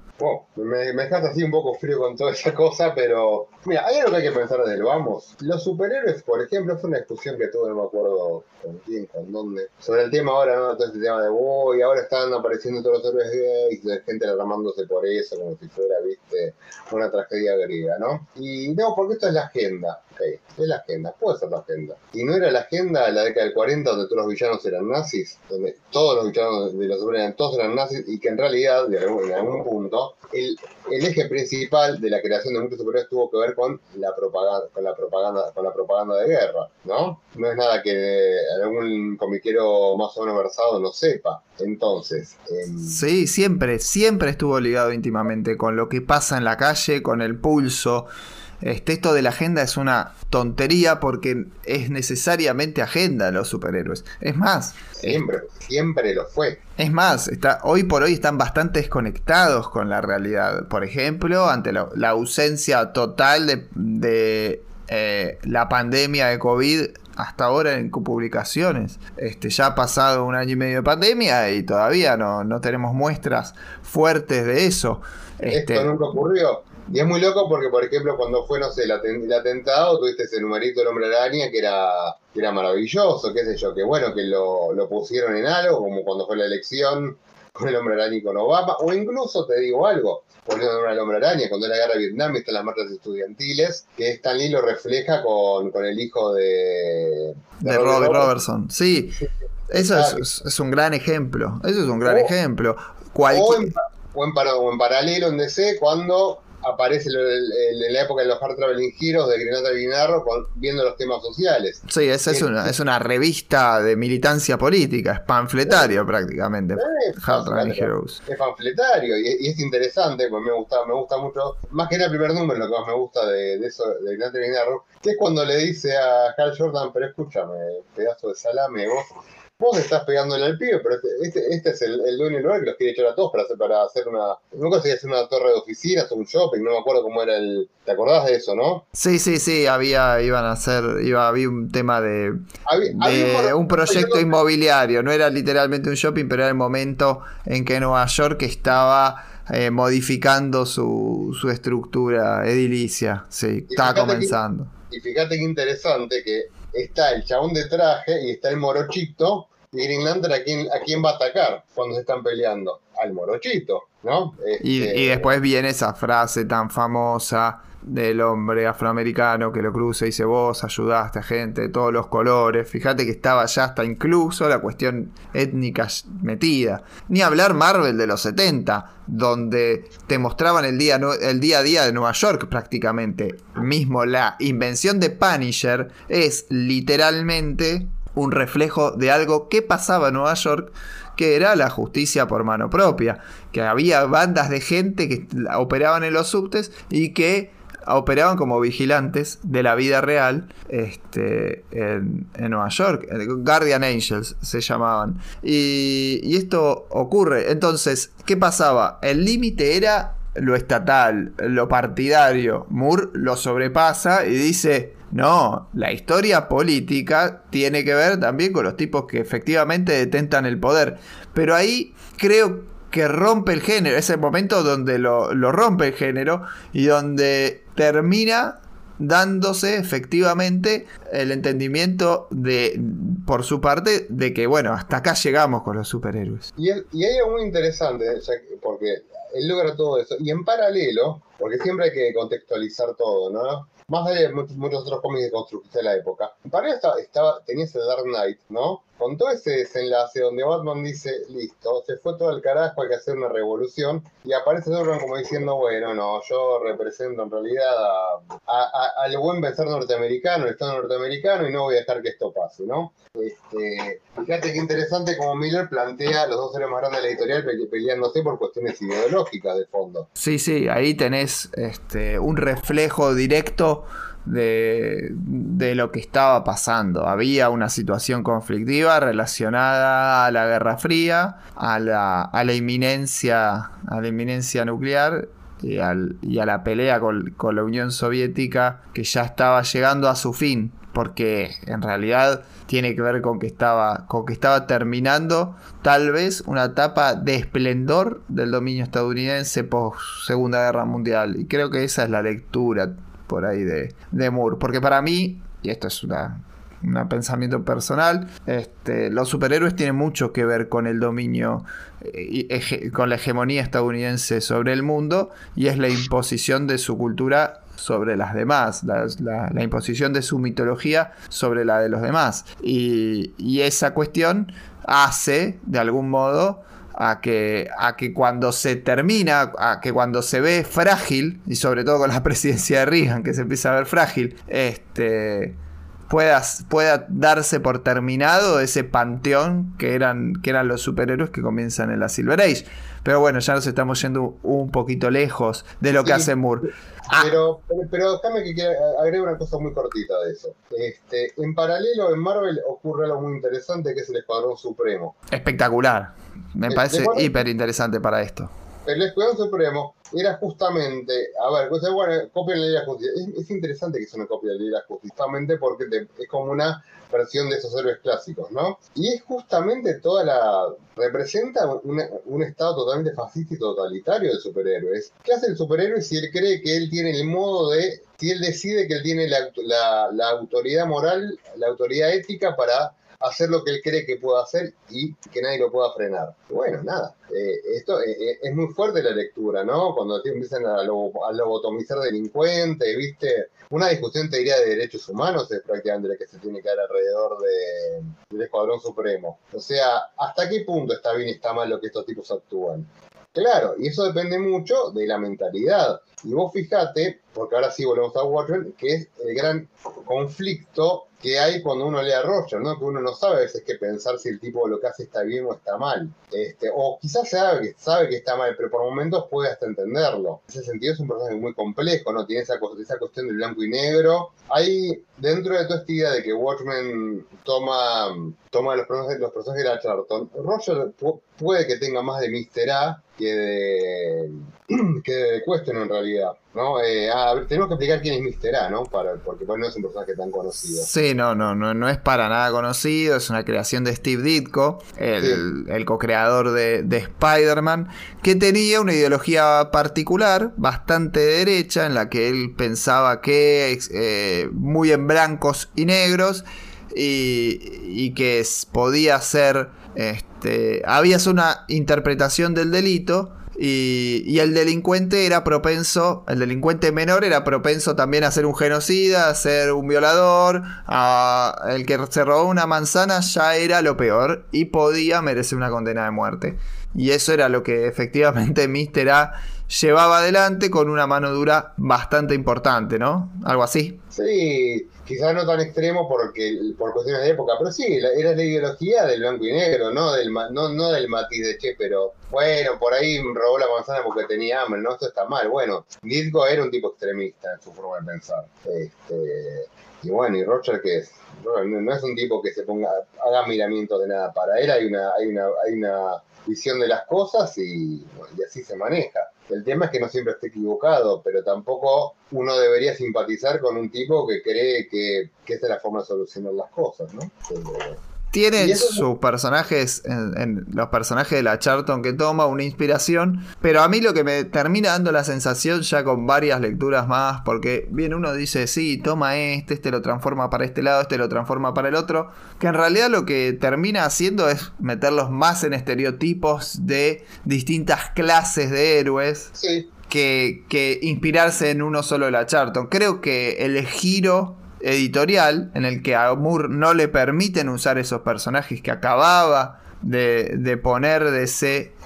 Speaker 3: Me, me dejas así un poco frío con toda esa cosa, pero Mira, hay algo que hay que pensar desde el vamos. Los superhéroes, por ejemplo, fue una discusión que tuve, no me acuerdo con quién, con dónde, sobre el tema ahora, ¿no? Todo este tema de, uy, ahora están apareciendo todos los héroes gays, de gente derramándose por eso, como si fuera, viste, una tragedia griega, ¿no? Y no, porque esto es la agenda. Ok, es la agenda, puede ser la agenda. Y no era la agenda de la década del 40 donde todos los villanos eran nazis, donde todos los villanos de los superhéroes todos eran nazis y que en realidad, de algún, en algún punto, el, eje principal de la creación de muchos superhéroes tuvo que ver con la propaganda, con la propaganda, con la propaganda de guerra, ¿no? No es nada que algún comiquero más o menos versado no sepa. Entonces. Em,
Speaker 4: sí, siempre, siempre estuvo ligado íntimamente con lo que pasa en la calle, con el pulso. Este, esto de la agenda es una tontería porque es necesariamente agenda los superhéroes. Es más,
Speaker 3: Siempre, siempre lo fue.
Speaker 4: es más, está, hoy por hoy están bastante desconectados con la realidad. Por ejemplo, ante la, la ausencia total de, de, eh, la pandemia de COVID hasta ahora en publicaciones. Este, ya ha pasado un año y medio de pandemia y todavía no, no tenemos muestras fuertes de eso. Este,
Speaker 3: Esto nunca ocurrió. Y es muy loco porque, por ejemplo, cuando fue, no sé, el, aten- el atentado, tuviste ese numerito del hombre araña que era, que era maravilloso, qué sé yo, que bueno, que lo, lo pusieron en algo, como cuando fue la elección con el hombre araña y con Obama, o incluso te digo algo, poniendo al hombre araña, cuando era la guerra de Vietnam están las marchas estudiantiles, que Stan Lee lo refleja con, con el hijo de,
Speaker 4: de Robert Robertson. Sí, eso es, es- es un gran ejemplo. Eso es un gran
Speaker 3: O-
Speaker 4: ejemplo.
Speaker 3: O
Speaker 4: Cualquier-
Speaker 3: en, o en o en paralelo en DC, cuando aparece en la época de los Hard Traveling Heroes de Arrow, con- viendo los temas sociales.
Speaker 4: Sí, esa es una, es una revista de militancia política, es panfletario prácticamente.
Speaker 3: Eh,
Speaker 4: Hard Traveling Heroes.
Speaker 3: Es panfletario y, y es interesante, pues me gusta, me gusta mucho, más que era el primer número, lo que más me gusta de, de eso, de Green Arrow, que es cuando le dice a Hal Jordan, pero escúchame, pedazo de salame, vos, vos estás pegándole al pibe, pero este, este, este es el, el dueño del lugar que los quiere echar a todos para hacer, para hacer una, no si hacer una torre de oficinas o un shopping, no me acuerdo cómo era el, ¿te acordás de eso, no?
Speaker 4: Sí, sí, sí, había, iban a hacer, iba, había un tema de,
Speaker 3: Había- había
Speaker 4: de un proyecto
Speaker 3: no-
Speaker 4: inmobiliario, no era literalmente un shopping, pero era el momento en que Nueva York estaba eh, modificando su, su estructura edilicia, sí, estaba
Speaker 3: que-
Speaker 4: comenzando.
Speaker 3: Y fíjate qué interesante que está el chabón de traje y está el morochito. Y Green Lantern a quién, a quién va a atacar cuando se están peleando. Al morochito, ¿no?
Speaker 4: Y,
Speaker 3: Este,
Speaker 4: y después viene esa frase tan famosa del hombre afroamericano que lo cruza y dice vos ayudaste a gente de todos los colores. Fíjate que estaba ya hasta incluso la cuestión étnica metida. Ni hablar Marvel de los 70, donde te mostraban el día, el día a día de Nueva York prácticamente. Mismo la invención de Punisher es literalmente un reflejo de algo que pasaba en Nueva York que era la justicia por mano propia, que había bandas de gente que operaban en los subtes y que operaban como vigilantes de la vida real este, en, Nueva York, eh, Guardian Angels se llamaban. Y, esto ocurre, entonces, ¿qué pasaba? El límite era lo estatal, lo partidario, Moore lo sobrepasa y dice, no, la historia política tiene que ver también con los tipos que efectivamente detentan el poder. Pero ahí creo que rompe el género, es el momento donde lo rompe el género y donde termina dándose efectivamente el entendimiento de por su parte de que bueno hasta acá llegamos con los superhéroes
Speaker 3: Y, y hay algo muy interesante, que- porque él logra todo eso. Y en paralelo, porque siempre hay que contextualizar todo, ¿no? Más allá de muchos, muchos otros cómics de construcción de la época. En paralelo estaba, estaba, tenías el Dark Knight, ¿no? Con todo ese desenlace donde Batman dice, listo, se fue todo al carajo, hay que hacer una revolución. Y aparece Superman como diciendo, bueno, no, yo represento en realidad a- a- al buen pensar norteamericano, el Estado norteamericano, y no voy a dejar que esto pase, ¿no? Este, fíjate qué interesante como Miller plantea a los dos héroes más grandes de la editorial pe- peleándose por cuestiones ideológicas de fondo.
Speaker 4: Sí, sí, ahí tenés este, un reflejo directo de, de lo que estaba pasando. Había una situación conflictiva relacionada a la Guerra Fría, a la, a la inminencia, a la inminencia nuclear y, a la pelea con, con la Unión Soviética que ya estaba llegando a su fin. Porque en realidad tiene que ver con que estaba, con que estaba terminando tal vez una etapa de esplendor del dominio estadounidense post Segunda Guerra Mundial. Y creo que esa es la lectura por ahí de, de Moore. Porque para mí, y esto es una, un pensamiento personal, este, los superhéroes tienen mucho que ver con el dominio, eh, con la hegemonía estadounidense sobre el mundo y es la imposición de su cultura sobre las demás, la, imposición de su mitología sobre la de los demás. Y esa cuestión hace, de algún modo, a que, a que cuando se termina, a que cuando se ve frágil, y sobre todo con la *laughs* presidencia de Reagan, que se empieza a ver frágil, este, pueda, pueda darse por terminado ese panteón que eran, que eran los superhéroes que comienzan en la Silver Age. Pero bueno, ya nos estamos yendo un poquito lejos de lo que hace Moore.
Speaker 3: Ah. Pero, pero, déjame que agregue una cosa muy cortita de eso. Este, en paralelo, en Marvel ocurre algo muy interesante que es el Escuadrón Supremo.
Speaker 4: Espectacular. Me parece hiper interesante para esto.
Speaker 3: El Escuadrón Supremo era justamente, a ver, bueno, copia la ley de la justicia. Es, interesante que sea una copia de la ley de la justicia, justamente porque es como una versión de esos héroes clásicos, ¿no? Y es justamente toda la... representa un estado totalmente fascista y totalitario de superhéroes. ¿Qué hace el superhéroe si él cree que él tiene el modo de... si él decide que él tiene la autoridad moral, la autoridad ética para hacer lo que él cree que puede hacer y que nadie lo pueda frenar. Bueno, nada, eh, esto eh, eh, es muy fuerte la lectura, ¿no? Cuando empiezan a, lobotomizar delincuentes, ¿viste? Una discusión, te diría, de derechos humanos es prácticamente la que se tiene que dar alrededor de, del Escuadrón Supremo. O sea, ¿hasta qué punto está bien y está mal lo que estos tipos actúan? Claro, y eso depende mucho de la mentalidad. Y vos fijate, porque ahora sí volvemos a Watchmen, que es el gran conflicto que hay cuando uno lee a Roger, ¿no? Que uno no sabe a veces qué pensar si el tipo lo que hace está bien o está mal. Este, o quizás sabe que, sabe que está mal, pero por momentos puede hasta entenderlo. En ese sentido es un personaje muy complejo, ¿no? Tiene esa, esa cuestión del blanco y negro. Hay, dentro de toda esta idea de que Watchmen toma, toma los, personajes, los personajes de la Charlton, Roger puede que tenga más de Mr. A que de, *clears throat* que de Question en realidad. ¿no? Eh, tenemos que explicar quién es Mr. A, ¿no? Para, porque pues, no es un personaje tan conocido.
Speaker 4: Sí, no, no, no, no es para nada conocido, es una creación de Steve Ditko, el, co-creador de, Spider-Man, que tenía una ideología particular, bastante derecha, en la que él pensaba que eh, muy en blancos y negros, y, y que podía ser este, había una interpretación del delito y, el delincuente era propenso, el delincuente menor era propenso también a ser un genocida, a ser un violador, a, el que se robó una manzana ya era lo peor y podía merecer una condena de muerte. Y eso era lo que efectivamente *laughs* Mr. A llevaba adelante con una mano dura bastante importante, ¿no? Algo así.
Speaker 3: Sí, quizás no tan extremo porque, por cuestiones de época, pero sí, era la ideología del blanco y negro, no del, no, no del matiz de che, pero bueno, por ahí robó la manzana porque tenía hambre, no, esto está mal. Bueno, Ditko era un tipo extremista en su forma de pensar. Este, y bueno, y Roger que es, no, es un tipo que se ponga, haga miramientos de nada. Para él hay una, hay una, hay una visión de las cosas y, y así se maneja. El tema es que no siempre esté equivocado, pero tampoco uno debería simpatizar con un tipo que cree que, que esta es la forma de solucionar las cosas, ¿no?
Speaker 4: Tiene sus personajes, en, los personajes de la Charlton que toma, una inspiración. Pero a mí lo que me termina dando la sensación, ya con varias lecturas más, porque bien uno dice, sí, toma este, este lo transforma para este lado, este lo transforma para el otro. Que en realidad lo que termina haciendo es meterlos más en estereotipos de distintas clases de héroes. Que, que inspirarse en uno solo de la Charlton. Creo que el giro editorial en el que a Moore no le permiten usar esos personajes que acababa de, de poner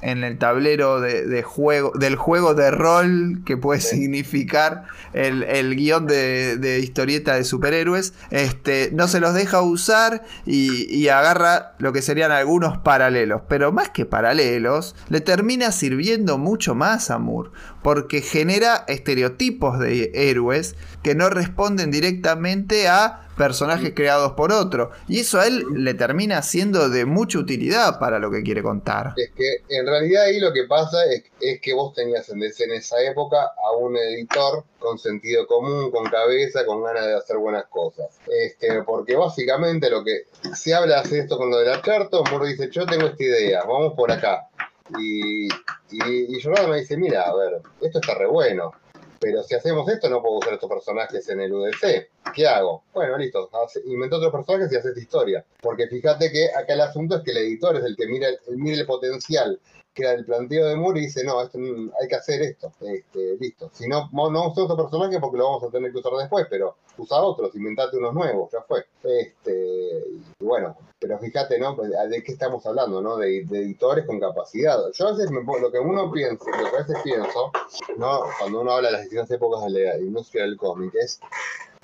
Speaker 4: en el tablero de, juego, del juego de rol que puede significar el, guion de, historieta de superhéroes, este, no se los deja usar y, agarra lo que serían algunos paralelos. Pero más que paralelos, le termina sirviendo mucho más a Moore, porque genera estereotipos de héroes que no responden directamente a personajes creados por otro. Y eso a él le termina siendo de mucha utilidad para lo que quiere contar.
Speaker 3: Es que en realidad ahí lo que pasa es, que vos tenías en, esa época a un editor con sentido común, con cabeza, con ganas de hacer buenas cosas. Este, porque básicamente lo que se habla de esto con lo de la carta, Moro dice, yo tengo esta idea, vamos por acá. Y, y, y me dice, mira, a ver, esto está re bueno pero si hacemos esto no puedo usar estos personajes en el UDC. ¿Qué hago? Bueno, listo, invento otros personajes y haces historia. Porque fíjate que acá el asunto es que el editor es el que mira, mira el potencial que era el planteo de Moore y dice, no, esto, hay que hacer esto, este, listo. Si no, no usa otro personaje porque lo vamos a tener que usar después, pero usa otros, inventate unos nuevos, ya fue. Este, y bueno, pero fíjate, ¿no? Pues, ¿De qué estamos hablando, no? De, editores con capacidad. Yo a veces me, lo que uno piensa, lo que a veces pienso, ¿no? Cuando uno habla de las distintas épocas de la industria del cómic, es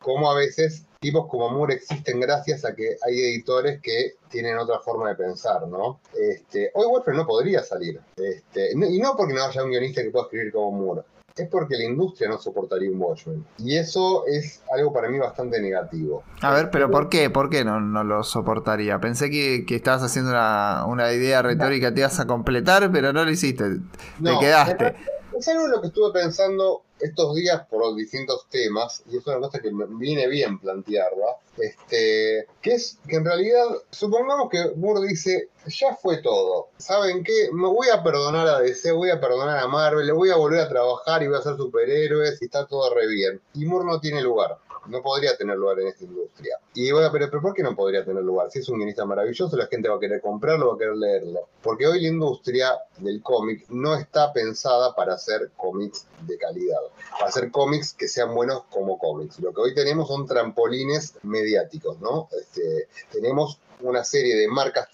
Speaker 3: cómo a veces tipos como Moore existen gracias a que hay editores que tienen otra forma de pensar, ¿no? Este, hoy Watchmen no podría salir. Este, y no porque no haya un guionista que pueda escribir como Moore. Es porque la industria no soportaría un Watchmen. Y eso es algo para mí bastante negativo.
Speaker 4: A ver, pero ¿por qué? ¿Por qué no, no lo soportaría? Pensé que, que estabas haciendo una, una idea retórica, te ibas a completar, pero no lo hiciste. Te
Speaker 3: No,
Speaker 4: quedaste.
Speaker 3: Es algo lo que estuve pensando estos días por distintos temas, y es una cosa que me viene bien plantearla, este, que es que en realidad, supongamos que Moore dice, ya fue todo, ¿saben qué? Me voy a perdonar a DC, voy a perdonar a Marvel, le voy a volver a trabajar y voy a ser superhéroes y está todo re bien. Y Moore no tiene lugar. No podría tener lugar en esta industria. Y a pero, pero ¿por qué no podría tener lugar? Si es un guionista maravilloso, la gente va a querer comprarlo, va a querer leerlo. Porque hoy la industria del cómic no está pensada para hacer cómics de calidad. Para hacer cómics que sean buenos como cómics. Lo que hoy tenemos son trampolines mediáticos, ¿no? Este, tenemos una serie de marcas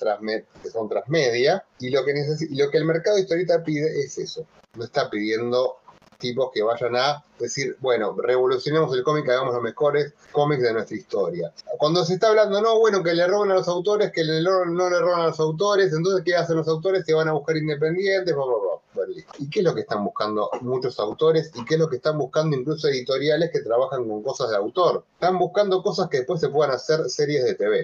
Speaker 3: que son transmedia y lo que, lo que el mercado historieta pide es eso. No está pidiendo tipos que vayan a decir, bueno, revolucionemos el cómic, hagamos los mejores cómics de nuestra historia. Cuando se está hablando, no, bueno, que le roban a los autores, que le no le roban a los autores, entonces, ¿qué hacen los autores? Se van a buscar independientes, bla, bla, bla. ¿Y qué es lo que están buscando muchos autores? ¿Y qué es lo que están buscando incluso editoriales que trabajan con cosas de autor? Están buscando cosas que después se puedan hacer series de TV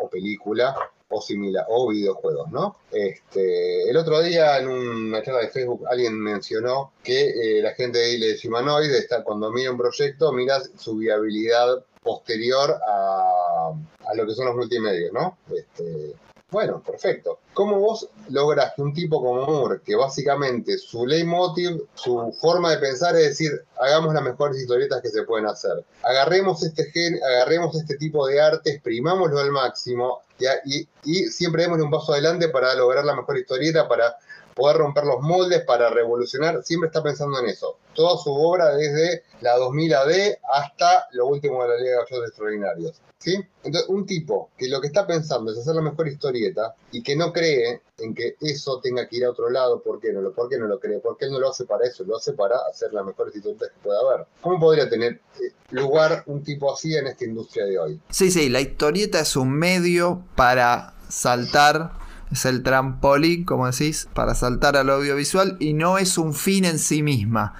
Speaker 3: o película o similar, o videojuegos, ¿no? Este, el otro día en una charla de Facebook alguien mencionó que eh, la gente de Ile Shimanoid está, cuando mira un proyecto, mira su viabilidad posterior a, a lo que son los multimedios, ¿no? Este, bueno, perfecto. ¿Cómo vos lográs que un tipo como Moore, que básicamente su leitmotiv, su forma de pensar es decir, hagamos las mejores historietas que se pueden hacer, agarremos este gen, agarremos este tipo de arte, exprimámoslo al máximo y, y- y siempre démosle un paso adelante para lograr la mejor historieta, para poder romper los moldes, para revolucionar, siempre está pensando en eso. Toda su obra desde la 2000 AD hasta lo último de la Liga de Caballeros Extraordinarios. ¿Sí? Entonces, un tipo que lo que está pensando es hacer la mejor historieta y que no cree en que eso tenga que ir a otro lado, ¿por qué no lo, por qué no lo cree? ¿Por qué él no lo hace para eso? Lo hace para hacer las mejores historietas que pueda haber. ¿Cómo podría tener eh, lugar un tipo así en esta industria de hoy?
Speaker 4: Sí, sí, la historieta es un medio para saltar, es el trampolín, como decís, para saltar al audiovisual y no es un fin en sí misma.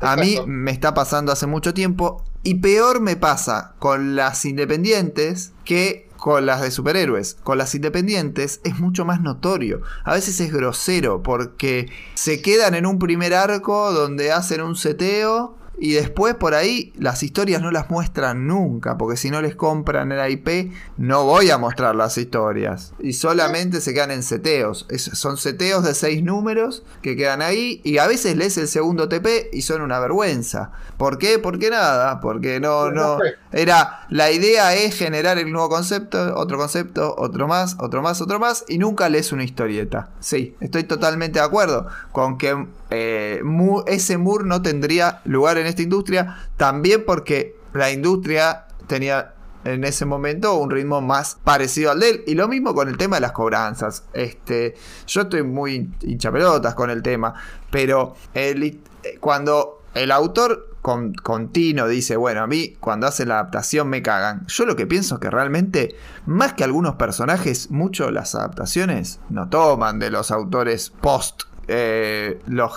Speaker 4: A mí me está pasando hace mucho tiempo y peor me pasa con las independientes que con las de superhéroes. Con las independientes es mucho más notorio. A veces es grosero porque se quedan en un primer arco donde hacen un seteo y después por ahí las historias no las muestran nunca, porque si no les compran el IP, no voy a mostrar las historias. Y solamente se quedan en seteos. Es- son seteos de seis números que quedan ahí y a veces lees el segundo TP y son una vergüenza. ¿Por qué? Porque nada, porque no, no. Era, la idea es generar el nuevo concepto, otro concepto, otro más, otro más, otro más, y nunca lees una historieta. Sí, estoy totalmente de acuerdo con que eh, ese Moore no tendría lugar en esta industria, también porque la industria tenía en ese momento un ritmo más parecido al de él. Y lo mismo con el tema de las cobranzas. Este, yo estoy muy hinchapelotas con el tema, pero eh, cuando el autor con, continuo dice, bueno, a mí cuando hacen la adaptación me cagan. Yo lo que pienso es que realmente, más que algunos personajes, mucho las adaptaciones no toman de los autores post. Eh, los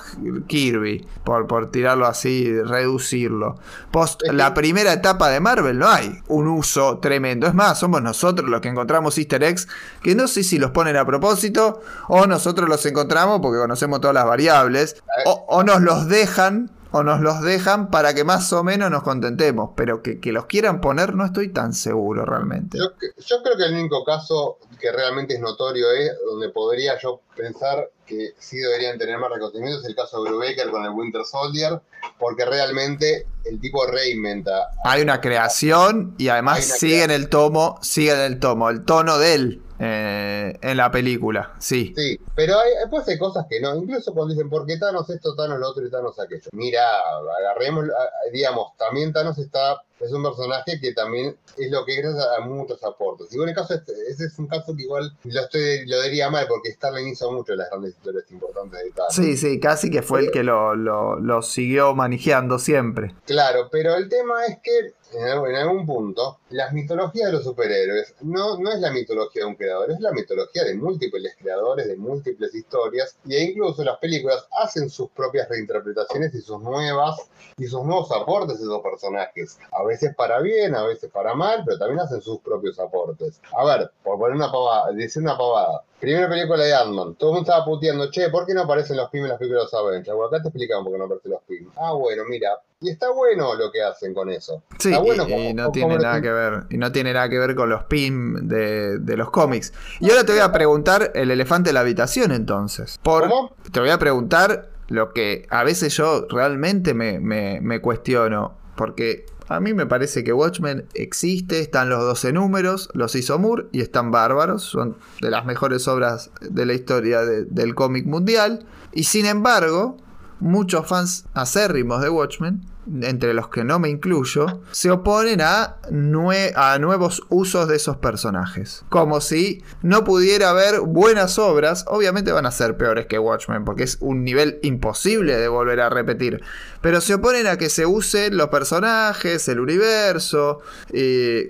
Speaker 4: Kirby, por, por tirarlo así, reducirlo. Post
Speaker 3: Es que-
Speaker 4: la primera etapa de Marvel no hay un uso tremendo. Es más, somos nosotros los que encontramos easter eggs que no sé si los ponen a propósito o nosotros los encontramos porque conocemos todas las variables o, o nos los dejan o nos los dejan para que más o menos nos contentemos, pero que, que los quieran poner no estoy tan seguro realmente.
Speaker 3: Yo, cre- yo creo que el único caso que realmente es notorio es donde podría yo pensar que sí deberían tener más reconocimiento es el caso de Brubaker con el Winter Soldier, porque realmente el tipo reinventa.
Speaker 4: Hay una creación y además sigue en el tomo, sigue en el tomo, el tono de él eh, en la película, sí.
Speaker 3: Sí, pero hay, después hay cosas que no, incluso cuando dicen, ¿por qué Thanos esto, Thanos lo otro y Thanos aquello? Mira, agarremos, digamos, también Thanos está es un personaje que también es lo que gracias a muchos aportes. Y bueno, el caso este, ese es un caso que igual lo, estoy, lo diría mal, porque Starling hizo mucho de las grandes historias importantes de Thanos.
Speaker 4: Sí, sí, casi que fue el que lo, lo, lo siguió manejando siempre.
Speaker 3: Claro, pero el tema es que en, algún- punto, las mitologías de los superhéroes no, no es la mitología de un creador, es la mitología de múltiples creadores, de múltiples historias, e incluso las películas hacen sus propias reinterpretaciones y sus nuevas y sus nuevos aportes a esos personajes. A veces para bien, a veces para mal, pero también hacen sus propios aportes. A ver, por poner una pavada, decir una pavada. Primera película de Ant-Man. Todo el mundo estaba puteando, che, ¿por qué no aparecen los Pym en las películas de los Avengers? Bueno, acá te explicamos por qué no aparecen los Pym. Ah, bueno, mira. Y está bueno lo que hacen con eso.
Speaker 4: Sí,
Speaker 3: Está bueno
Speaker 4: y,
Speaker 3: como-
Speaker 4: y no
Speaker 3: como
Speaker 4: tiene nada
Speaker 3: que-
Speaker 4: que ver. Y no tiene nada que ver con los PIM de, de los cómics. Y ahora te voy a preguntar el elefante de la habitación entonces. Por,
Speaker 3: ¿Cómo?
Speaker 4: Te voy a preguntar lo que a veces yo realmente me, me- me cuestiono. Porque a mí me parece que Watchmen existe, están los 12 números, los hizo Moore y están bárbaros. Son de las mejores obras de la historia de- del cómic mundial. Y sin embargo, muchos fans acérrimos de Watchmen, entre los que no me incluyo, se oponen a, nue- a nuevos usos de esos personajes. Como si no pudiera haber buenas obras, obviamente van a ser peores que Watchmen, porque es un nivel imposible de volver a repetir. Pero se oponen a que se usen los personajes, el universo,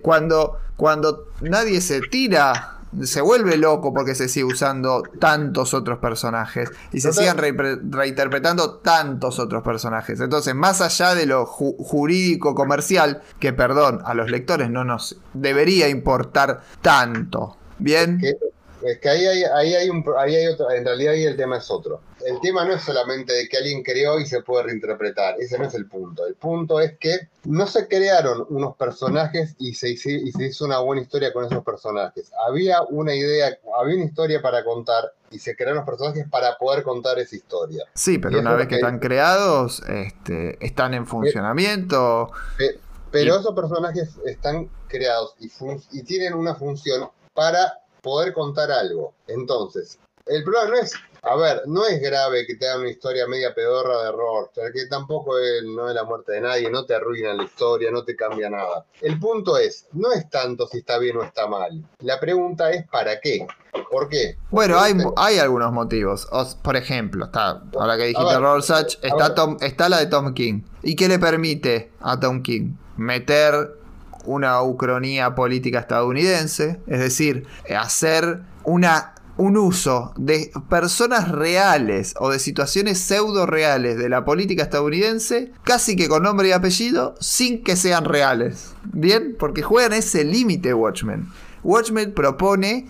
Speaker 4: cuando, cuando nadie se tira se vuelve loco porque se sigue usando tantos otros personajes y se
Speaker 3: Total.
Speaker 4: sigan re- reinterpretando tantos otros personajes. Entonces, más allá de lo ju- jurídico comercial, que perdón, a los lectores no nos debería importar tanto. Bien,
Speaker 3: que- es que ahí hay, ahí hay un ahí hay otro, en realidad ahí el tema es otro. El tema no es solamente de que alguien creó y se puede reinterpretar, ese no es el punto. El punto es que no se crearon unos personajes y se, hizo, y se hizo una buena historia con esos personajes. Había una idea, había una historia para contar y se crearon los personajes para poder contar esa historia.
Speaker 4: sí, pero una vez que
Speaker 3: que-
Speaker 4: están creados, este, están en funcionamiento.
Speaker 3: Pe- Pero
Speaker 4: Y-
Speaker 3: esos personajes están creados y, y tienen una función para poder contar algo. Entonces, el problema no es, a ver, no es grave que te hagan una historia media pedorra de Rorschach, que tampoco es, no es la muerte de nadie, no te arruina la historia, no te cambia nada. El punto es, no es tanto si está bien o está mal. La pregunta es, ¿para qué? ¿Por qué?
Speaker 4: Bueno, hay, hay algunos motivos. Os- por ejemplo, está, ahora que dijiste
Speaker 3: ver,
Speaker 4: Rorschach, está. Tom- está la de Tom King. ¿Y qué le permite a Tom King? Meter una ucronía política estadounidense, es decir, hacer una, un uso de personas reales o de situaciones pseudo reales de la política estadounidense, casi que con nombre y apellido, sin que sean reales. ¿Bien? Porque juegan ese límite Watchmen. Watchmen propone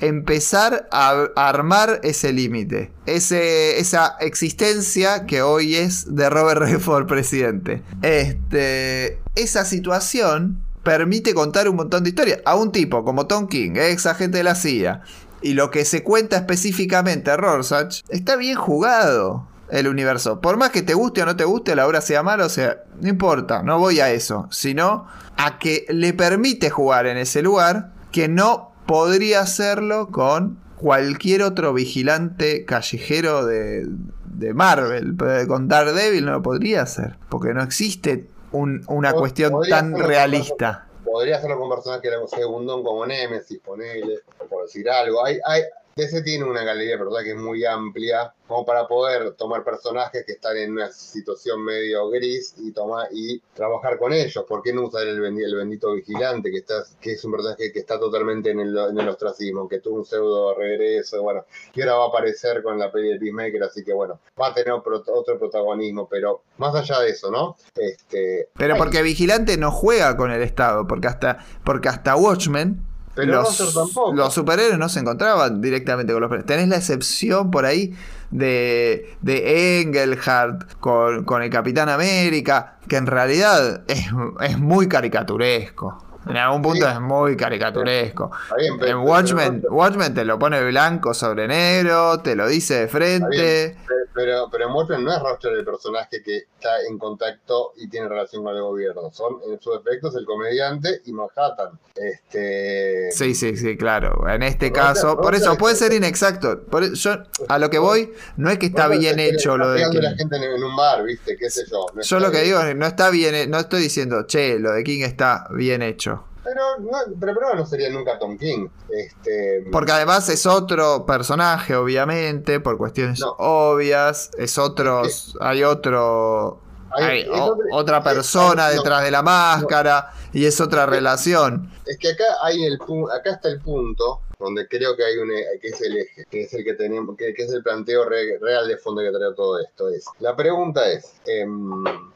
Speaker 4: empezar a, armar ese límite, esa existencia que hoy es de Robert Redford presidente. Este, esa situación permite contar un montón de historias a un tipo como Tom King, ex agente de la CIA, y lo que se cuenta específicamente a Rorschach está bien jugado el universo. Por más que te guste o no te guste, la obra sea mala, o sea, no importa, no voy a eso, sino a que le permite jugar en ese lugar que no podría hacerlo con cualquier otro vigilante callejero de, de Marvel. Con Daredevil no lo podría hacer, porque no existe un- una
Speaker 3: Pod-
Speaker 4: cuestión tan
Speaker 3: hacerlo con
Speaker 4: realista.
Speaker 3: Podría hacerlo con personajes que eran segundón como Nemesis, ponele, por decir algo. Hay, hay, DC tiene una galería personajes que es muy amplia, como para poder tomar personajes que están en una situación medio gris y tomar y trabajar con ellos. ¿Por qué no usar el, bendi- el bendito vigilante, que está, que es un personaje que está totalmente en el, en el ostracismo, que tuvo un pseudo regreso, bueno, y ahora va a aparecer con la peli de Peacemaker, así que bueno, va a tener otro protagonismo, pero más allá de eso, ¿no? Este,
Speaker 4: Pero porque Vigilante no juega con el Estado, porque hasta, porque hasta Watchmen
Speaker 3: Pero
Speaker 4: los,
Speaker 3: Roger tampoco.
Speaker 4: los superhéroes no se encontraban directamente con los superhéroes. Tenés la excepción por ahí de, de Engelhardt con, con el Capitán América, que en realidad es, es muy caricaturesco. En algún punto
Speaker 3: Sí.
Speaker 4: es muy caricaturesco.
Speaker 3: Está bien, pero-
Speaker 4: En Watchmen,
Speaker 3: pero-
Speaker 4: Watchmen te lo pone blanco sobre negro, te lo dice de frente.
Speaker 3: pero- pero, pero en Watchmen no es Roger el personaje que está en contacto y tiene relación con el gobierno. Son, en sus efectos, el comediante y Manhattan. Este...
Speaker 4: Sí, sí, sí, claro. En este caso, por eso puede ser inexacto. Por, e, yo a lo que voy, no es que está bien hecho lo de.
Speaker 3: Que... la gente en un bar, ¿viste? ¿Qué sé yo?
Speaker 4: yo lo que digo es, no está bien, no estoy diciendo, che, lo de King está bien hecho.
Speaker 3: Pero no, pero, no sería nunca Tom King. Este...
Speaker 4: Porque además es otro personaje, obviamente, por cuestiones obvias. Es otros. Hay otro. Hay, otra persona detrás de la máscara y es otra relación.
Speaker 3: Es que acá hay el acá está el punto donde creo que hay un que es el eje, que es el que tenemos, que, es el planteo real de fondo que trae todo esto. Es la pregunta es eh,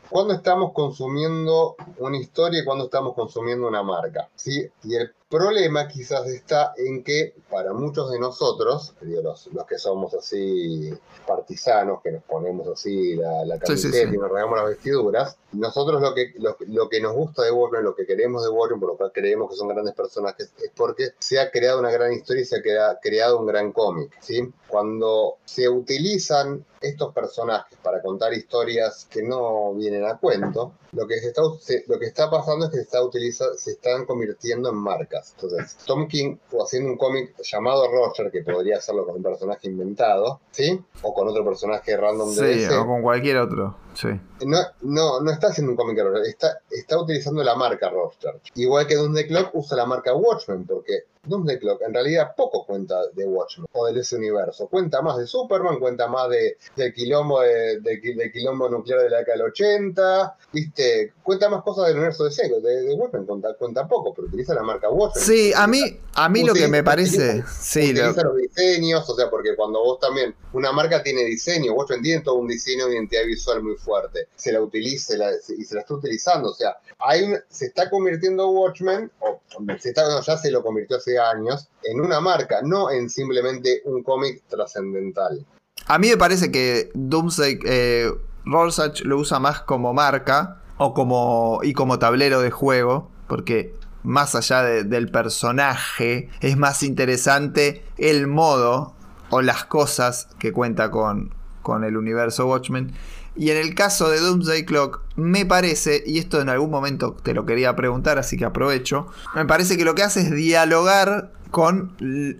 Speaker 3: ¿cuándo estamos consumiendo una historia y cuándo estamos consumiendo una marca? ¿Sí? Y el problema quizás está en que para muchos de nosotros, los, los que somos así partisanos, que nos ponemos así la, la camiseta y nos regamos las vestiduras, nosotros lo que, lo, que nos gusta de Warren, lo que queremos de Warren, por lo cual creemos que son grandes personajes, es porque se ha creado una gran historia y se ha creado un gran cómic. ¿sí? Cuando se utilizan estos personajes para contar historias que no vienen a cuento, lo que, está, lo que está pasando es que se, está utiliza, se están convirtiendo en marcas. Entonces, Tom King, haciendo un cómic llamado Roger, que podría hacerlo con un personaje inventado, ¿sí? O con otro personaje random
Speaker 4: de Sí, o con cualquier otro, sí.
Speaker 3: No, no, no está haciendo un cómic Roger, está, está utilizando la marca Roger. Igual que Doomsday Clock usa la marca Watchmen, porque Doomsday Clock en realidad poco cuenta de Watchmen o de ese universo. Cuenta más de Superman, cuenta más de, del quilombo, de, de, quilombo nuclear de la década del 80, ¿viste? Cuenta más cosas del universo de Sego, de, de Watchmen cuenta, cuenta, poco, pero utiliza la marca Watchmen.
Speaker 4: Sí, a mí, a mí lo que me parece... sí,
Speaker 3: utiliza los diseños, o sea, porque cuando vos también, una marca tiene diseño, Watchmen tiene todo un diseño de identidad visual muy fuerte, se la utiliza y se la está utilizando, o sea, hay se está convirtiendo Watchmen, o se está, ya se lo convirtió hace años, en una marca, no en simplemente un cómic trascendental.
Speaker 4: A mí me parece que Doomsday eh, lo usa más como marca o como, y como tablero de juego, porque más allá del personaje, es más interesante el modo o las cosas que cuenta con, con el universo Watchmen. Y en el caso de Doomsday Clock, me parece, y esto en algún momento te lo quería preguntar, así que aprovecho, me parece que lo que hace es dialogar con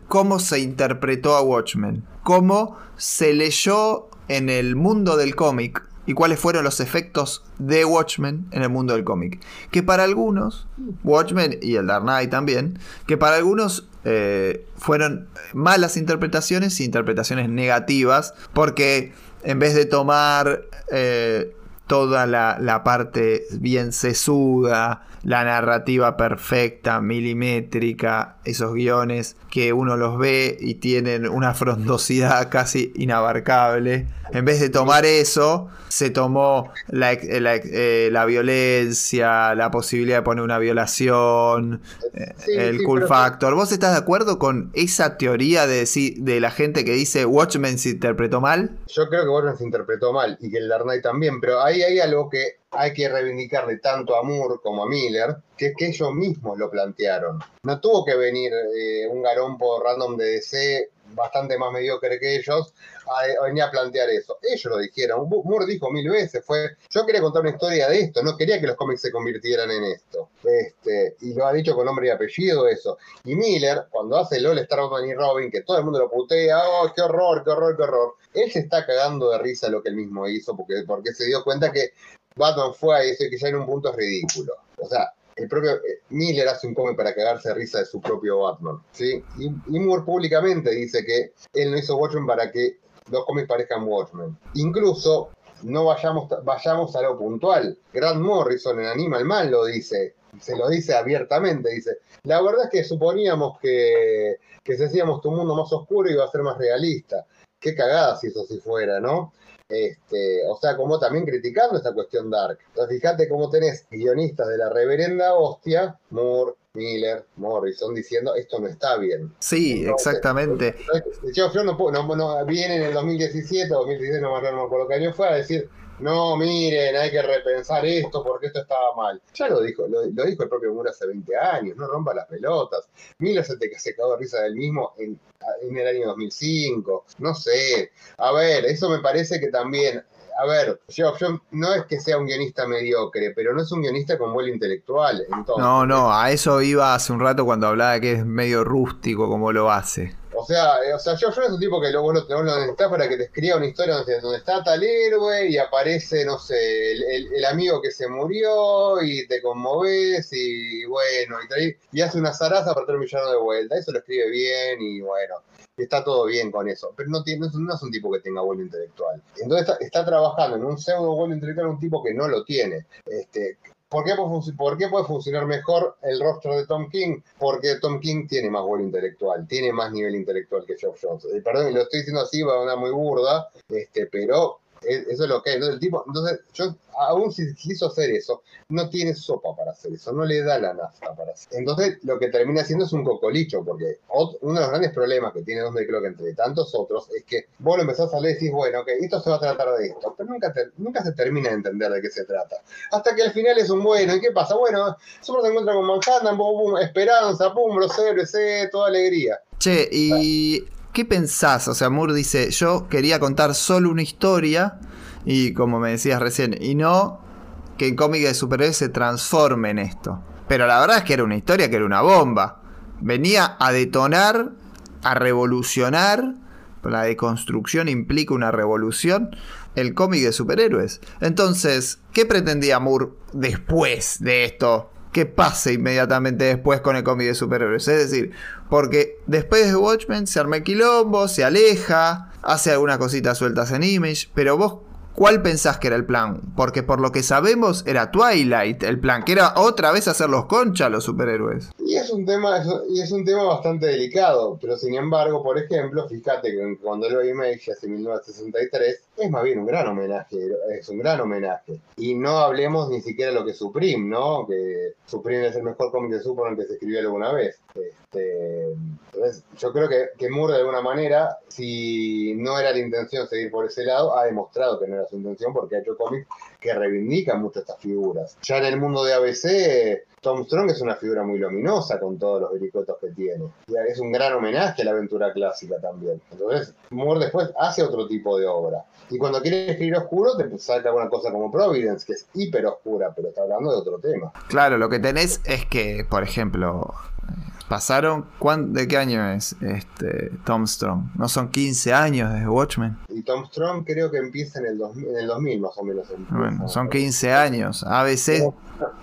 Speaker 4: cómo se interpretó a Watchmen, cómo se leyó en el mundo del cómic y cuáles fueron los efectos de Watchmen en el mundo del cómic. Que para algunos, Watchmen y el Dark Knight también, que para algunos eh, fueron malas interpretaciones y interpretaciones negativas, porque en vez de tomar eh, toda la, parte bien sesuda, la narrativa perfecta, milimétrica, esos guiones que uno los ve y tienen una frondosidad *laughs* casi inabarcable. En vez de tomar eso, se tomó la, eh, violencia, la posibilidad de poner una violación, eh, el cool factor. ¿Vos estás de acuerdo con esa teoría de, de la gente que dice Watchmen se interpretó mal?
Speaker 3: Yo creo que Watchmen se interpretó mal y que el Dark Knight también, pero ahí hay algo que hay que reivindicarle tanto a Moore como a Miller, que es que ellos mismos lo plantearon. No tuvo que venir eh, un garompo random de DC bastante más mediocre que ellos a, a plantear eso. Ellos lo dijeron. Moore dijo mil veces, fue, yo quería contar una historia de esto, no quería que los cómics se convirtieran en esto. Este, y lo ha dicho con nombre y apellido eso. Y Miller, cuando hace el All Star Batman y Robin, que todo el mundo lo putea, oh, qué horror, qué horror, qué horror. Él se está cagando de risa lo que él mismo hizo, porque, porque se dio cuenta que Batman fue a eso y que ya en un punto es ridículo. O sea, el propio eh, Miller hace un cómic para cagarse de risa de su propio Batman, ¿sí? Y, Moore públicamente dice que él no hizo Watchmen para que los cómics parezcan Watchmen. Incluso, no vayamos, vayamos a lo puntual. Grant Morrison en Animal Man lo dice, se lo dice abiertamente, dice, la verdad es que suponíamos que, que si hacíamos tu mundo más oscuro iba a ser más realista. Qué cagada si eso así fuera, ¿no? Este, o sea, como también criticando esta cuestión dark. Entonces, fíjate cómo tenés guionistas de la reverenda hostia, Moore, Miller, Morrison, diciendo esto no está bien.
Speaker 4: Sí,
Speaker 3: Entonces,
Speaker 4: exactamente.
Speaker 3: El Geoff Jones no, no- no- viene en el 2017 o 2016, no no me acuerdo qué año fue, a decir, no, miren, hay que repensar esto porque esto estaba mal. Ya lo dijo, lo, dijo el propio Moore hace 20 años, no rompa las pelotas. Miller se te se de risa del mismo en, en el año 2005, no sé. A ver, eso me parece que también... A ver, Geoff Jones no es que sea un guionista mediocre, pero no es un guionista con vuelo intelectual. Entonces,
Speaker 4: No, no, a eso iba hace un rato cuando hablaba que es medio rústico como lo hace.
Speaker 3: O sea, eh, o sea, Geoff Jones es un tipo que luego lo, vos lo necesitas para que te escriba una historia donde, está tal héroe y aparece, no sé, el, amigo que se murió y te conmoves y bueno, y, trae- y hace una zaraza para traer un de vuelta. Eso lo escribe bien y bueno, está todo bien con eso. Pero no, tiene, no es un tipo que tenga vuelo intelectual. Entonces está, está trabajando en un pseudo vuelo intelectual un tipo que no lo tiene. Este, ¿Por qué, puede funcionar mejor el rostro de Tom King? Porque Tom King tiene más vuelo intelectual, tiene más nivel intelectual que Geoff Jones. Eh, perdón, lo estoy diciendo así, va a una muy burda, este, pero eso es lo que es. Entonces, el tipo, entonces, yo, aún si quiso hacer eso, no tiene sopa para hacer eso, no le da la nafta para hacer. Entonces, lo que termina haciendo es un cocolicho, porque uno de los grandes problemas que tiene donde creo que entre tantos otros es que vos lo empezás a leer y decís, bueno, ok, esto se va a tratar de esto, pero nunca, te- nunca se termina de entender de qué se trata. Hasta que al final es un bueno, ¿y qué pasa? Bueno, solo se encuentra con Manhattan, pum, pum, esperanza, pum, los héroes, eh, toda alegría.
Speaker 4: Che, ¿y qué pensás? O sea, Moore dice, yo quería contar solo una historia y como me decías recién, y no que el cómic de superhéroes se transforme en esto. Pero la verdad es que era una historia que era una bomba. Venía a detonar, a revolucionar, la deconstrucción implica una revolución, el cómic de superhéroes. Entonces, ¿qué pretendía Moore después de esto? Que pase inmediatamente después con el cómic de superhéroes. Es decir, porque después de Watchmen se arma el quilombo, se aleja, hace algunas cositas sueltas en Image, pero vos, ¿cuál pensás que era el plan? Porque por lo que sabemos era Twilight el plan, que era otra vez hacerlos concha los superhéroes.
Speaker 3: Y es un tema, y es un tema bastante delicado, pero sin embargo, por ejemplo, fíjate que cuando lo Image hace 1963, es más bien un gran homenaje, es un gran homenaje. Y no hablemos ni siquiera lo que es Supreme, ¿no? Que Supreme es el mejor cómic de Superman que se escribió alguna vez. Este, entonces, yo creo que, que Moore de alguna manera, si no era la intención seguir por ese lado, ha demostrado que no era su intención porque ha hecho cómics que reivindican mucho estas figuras. Ya en el mundo de ABC, Tom Strong es una figura muy luminosa con todos los vericotos que tiene. Es un gran homenaje a la aventura clásica también. Entonces, Moore después hace otro tipo de obra. Y cuando quiere escribir oscuro, te saca una cosa como Providence, que es hiper oscura, pero está hablando de otro tema.
Speaker 4: Claro, lo que tenés es que, por ejemplo, pasaron. ¿cuán- ¿De qué año es este Tom Strong? ¿No son 15 años desde Watchmen?
Speaker 3: Y Tom Strong creo que empieza en el 2000, en el 2000 más o menos.
Speaker 4: Bueno, son 15 años. ABC.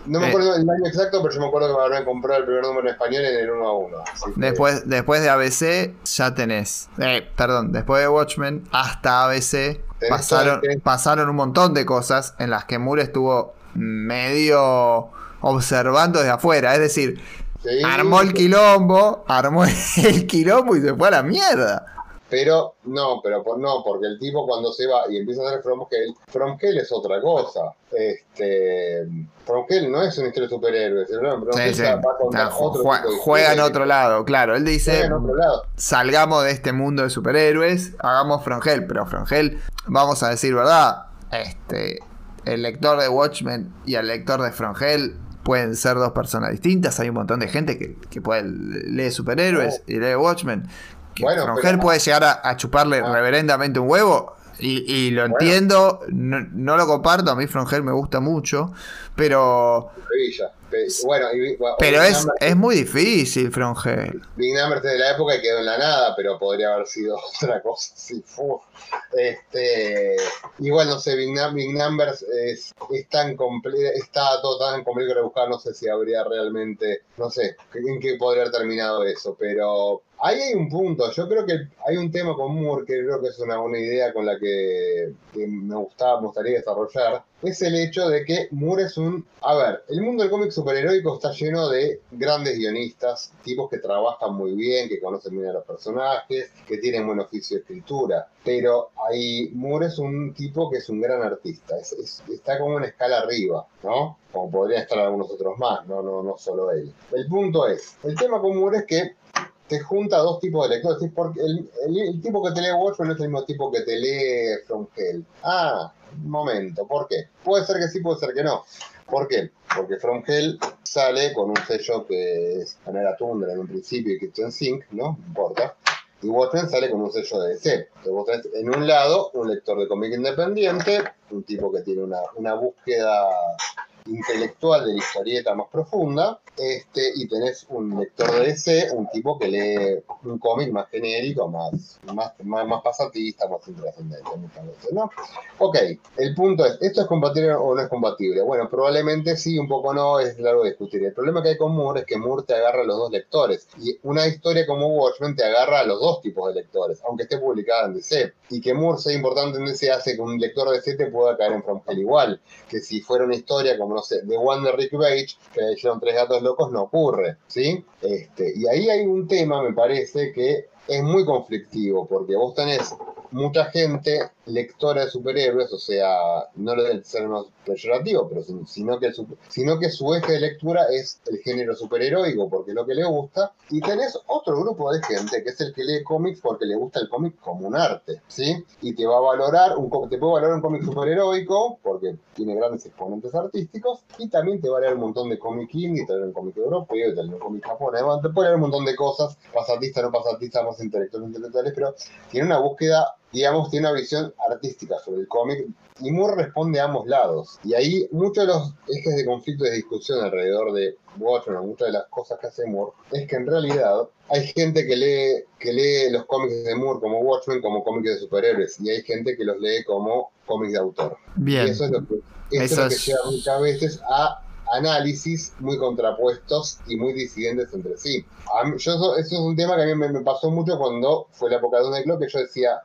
Speaker 3: No me
Speaker 4: Eh.
Speaker 3: acuerdo el año exacto, pero yo me acuerdo que me habrán comprado el primer número en español en el 1 a 1. así que-
Speaker 4: Después, después de ABC ya tenés. Eh, perdón, después de Watchmen hasta ABC pasaron, pasaron un montón de cosas en las que Moore estuvo medio observando desde afuera. Es decir,
Speaker 3: Sí,
Speaker 4: armó el quilombo, armó el *laughs* quilombo y se fue a la mierda.
Speaker 3: Pero no, pero por, no, porque el tipo cuando se va y empieza a hacer From Hell, From Hell es otra cosa. Este, no es una historia de superhéroes, ¿no?
Speaker 4: Sí, sí.
Speaker 3: va a contar
Speaker 4: O sea,
Speaker 3: otro
Speaker 4: jue-
Speaker 3: tipo de
Speaker 4: juega en otro lado, claro. Él
Speaker 3: juega
Speaker 4: dice,
Speaker 3: en otro lado.
Speaker 4: salgamos de este mundo de superhéroes, hagamos Frongel, pero Frongel, vamos a decir verdad, este, el lector de Watchmen y el lector de Frongel pueden ser dos personas distintas, hay un montón de gente que, que puede lee superhéroes y lee Watchmen. Que
Speaker 3: Bueno, pero-
Speaker 4: puede llegar a, a chuparle
Speaker 3: Ah.
Speaker 4: reverendamente un huevo. Y, y lo
Speaker 3: Bueno.
Speaker 4: entiendo, no, no lo comparto, a mí Frongel me gusta mucho, pero
Speaker 3: Bueno, y, bueno,
Speaker 4: pero es,
Speaker 3: Numbers-
Speaker 4: es muy difícil Frongel.
Speaker 3: Big Numbers es de la época y quedó en la nada, pero podría haber sido *laughs* otra cosa. Sí, fu. Este, igual no sé, Big, Num- Big Numbers es, es tan está todo tan complejo de buscar, no sé si habría realmente, no sé, en qué podría haber terminado eso, pero Ahí hay un punto. Yo creo que hay un tema con Moore que creo que es una, una idea con la que, me gustaba, gustaría desarrollar. Es el hecho de que Moore es un. A ver, el mundo del cómic superheroico está lleno de grandes guionistas, tipos que trabajan muy bien, que conocen bien a los personajes, que tienen buen oficio de escritura. Pero ahí Moore es un tipo que es un gran artista. Es- es- está como una escala arriba, ¿no? Como podrían estar algunos otros más, no, no, no solo él. El punto es: el tema con Moore es que te junta dos tipos de lectores. Porque el, tipo que te lee Watchmen no es el mismo tipo que te lee From Hell. Ah, un momento, ¿por qué? Puede ser que sí, puede ser que no. ¿Por qué? Porque From Hell sale con un sello que es manera Tundra en un principio y Kitchen Sink, ¿no? No importa. Y Watchmen sale con un sello de DC. Entonces vos tenés en un lado un lector de cómic independiente, un tipo que tiene una, una búsqueda intelectual de la historieta más profunda, este, y tenés un lector de DC, un tipo que lee un cómic más genérico, más, más, más, más pasatista, más intrascendente muchas veces, ¿no? Ok, el punto es, ¿esto es compatible o no es compatible? Bueno, probablemente sí, un poco no, es largo de discutir. El problema que hay con Moore es que Moore te agarra a los dos lectores, y una historia como Watchmen te agarra a los dos tipos de lectores, aunque esté publicada en DC, y que Moore sea importante en DC hace que un lector de DC te pueda caer en From Hell igual, que si fuera una historia como, no sé, The One de Rick Page, que le hicieron tres gatos locos, no ocurre, ¿sí? Este, y ahí hay un tema, me parece, que es muy conflictivo, porque vos tenés mucha gente lectora de superhéroes, o sea, no lo del ser más peyorativo, pero sin- sino que, sino que su eje de lectura es el género superheroico, porque es lo que le gusta, y tenés otro grupo de gente que es el que lee cómics porque le gusta el cómic como un arte, ¿sí? Y te va a valorar, un, te puede valorar un cómic superheroico, porque tiene grandes exponentes artísticos, y también te va a leer un montón de cómic indie, te va a leer un cómic europeo, te va a leer un cómic japonés, te puede leer un montón de cosas, pasatista, no pasatista, más intelectuales, intelectuales, pero tiene una búsqueda, digamos, tiene una visión artística sobre el cómic y Moore responde a ambos lados. Y ahí muchos de los ejes de conflicto y de discusión alrededor de Watchmen, muchas de las cosas que hace Moore, es que en realidad hay gente que lee, que lee los cómics de Moore como Watchmen como cómics de superhéroes y hay gente que los lee como cómics de autor. Y
Speaker 4: Bien.
Speaker 3: eso es lo que, eso es lo que lleva muchas veces a análisis muy contrapuestos y muy disidentes entre sí. Mí- yo eso, eso es un tema que a mí me, me pasó mucho cuando fue la época de Dune Clock, que yo decía,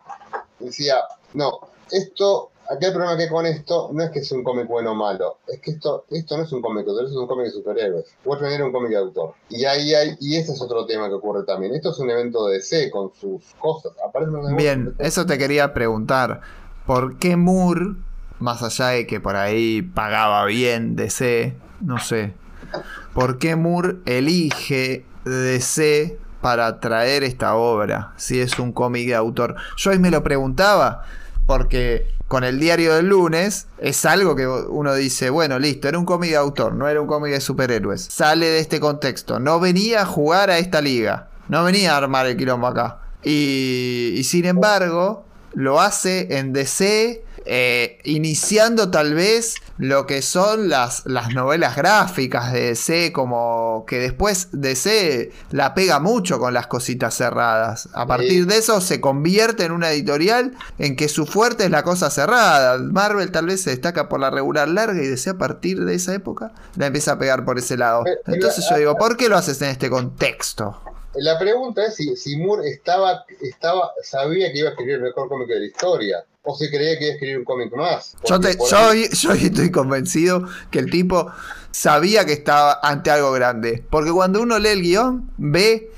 Speaker 3: decía, no, esto, acá el problema que hay con esto no es que sea un cómic bueno o malo, es que esto, esto no es un cómic de autor, esto es un cómic de superhéroes. Watchmen era un cómic de autor. Y ahí hay, y ese es otro tema que ocurre también. Esto es un evento de DC con sus cosas. De
Speaker 4: Bien, eso te quería preguntar. ¿Por qué Moore, más allá de que por ahí pagaba bien DC, no sé, por qué Moore elige DC para traer esta obra, si es un cómic de autor? Yo ahí me lo preguntaba, porque con el diario del lunes es algo que uno dice, bueno, listo, era un cómic de autor, no era un cómic de superhéroes. Sale de este contexto, no venía a jugar a esta liga, no venía a armar el quilombo acá. Y, y sin embargo, lo hace en DC, eh, iniciando tal vez lo que son las, las novelas gráficas de DC, como que después DC la pega mucho con las cositas cerradas. A partir de eso se convierte en una editorial en que su fuerte es la cosa cerrada. Marvel tal vez se destaca por la regular larga y DC a partir de esa época la empieza a pegar por ese lado.
Speaker 3: Pero- pero-
Speaker 4: Entonces yo digo, ¿por qué lo haces en este contexto?
Speaker 3: La pregunta es si, si Moore estaba, estaba, sabía que iba a escribir el mejor cómic de la historia, o si creía que iba a escribir un cómic más.
Speaker 4: Yo, te- yo, yo estoy convencido que el tipo sabía que estaba ante algo grande. Porque cuando uno lee el guion, ve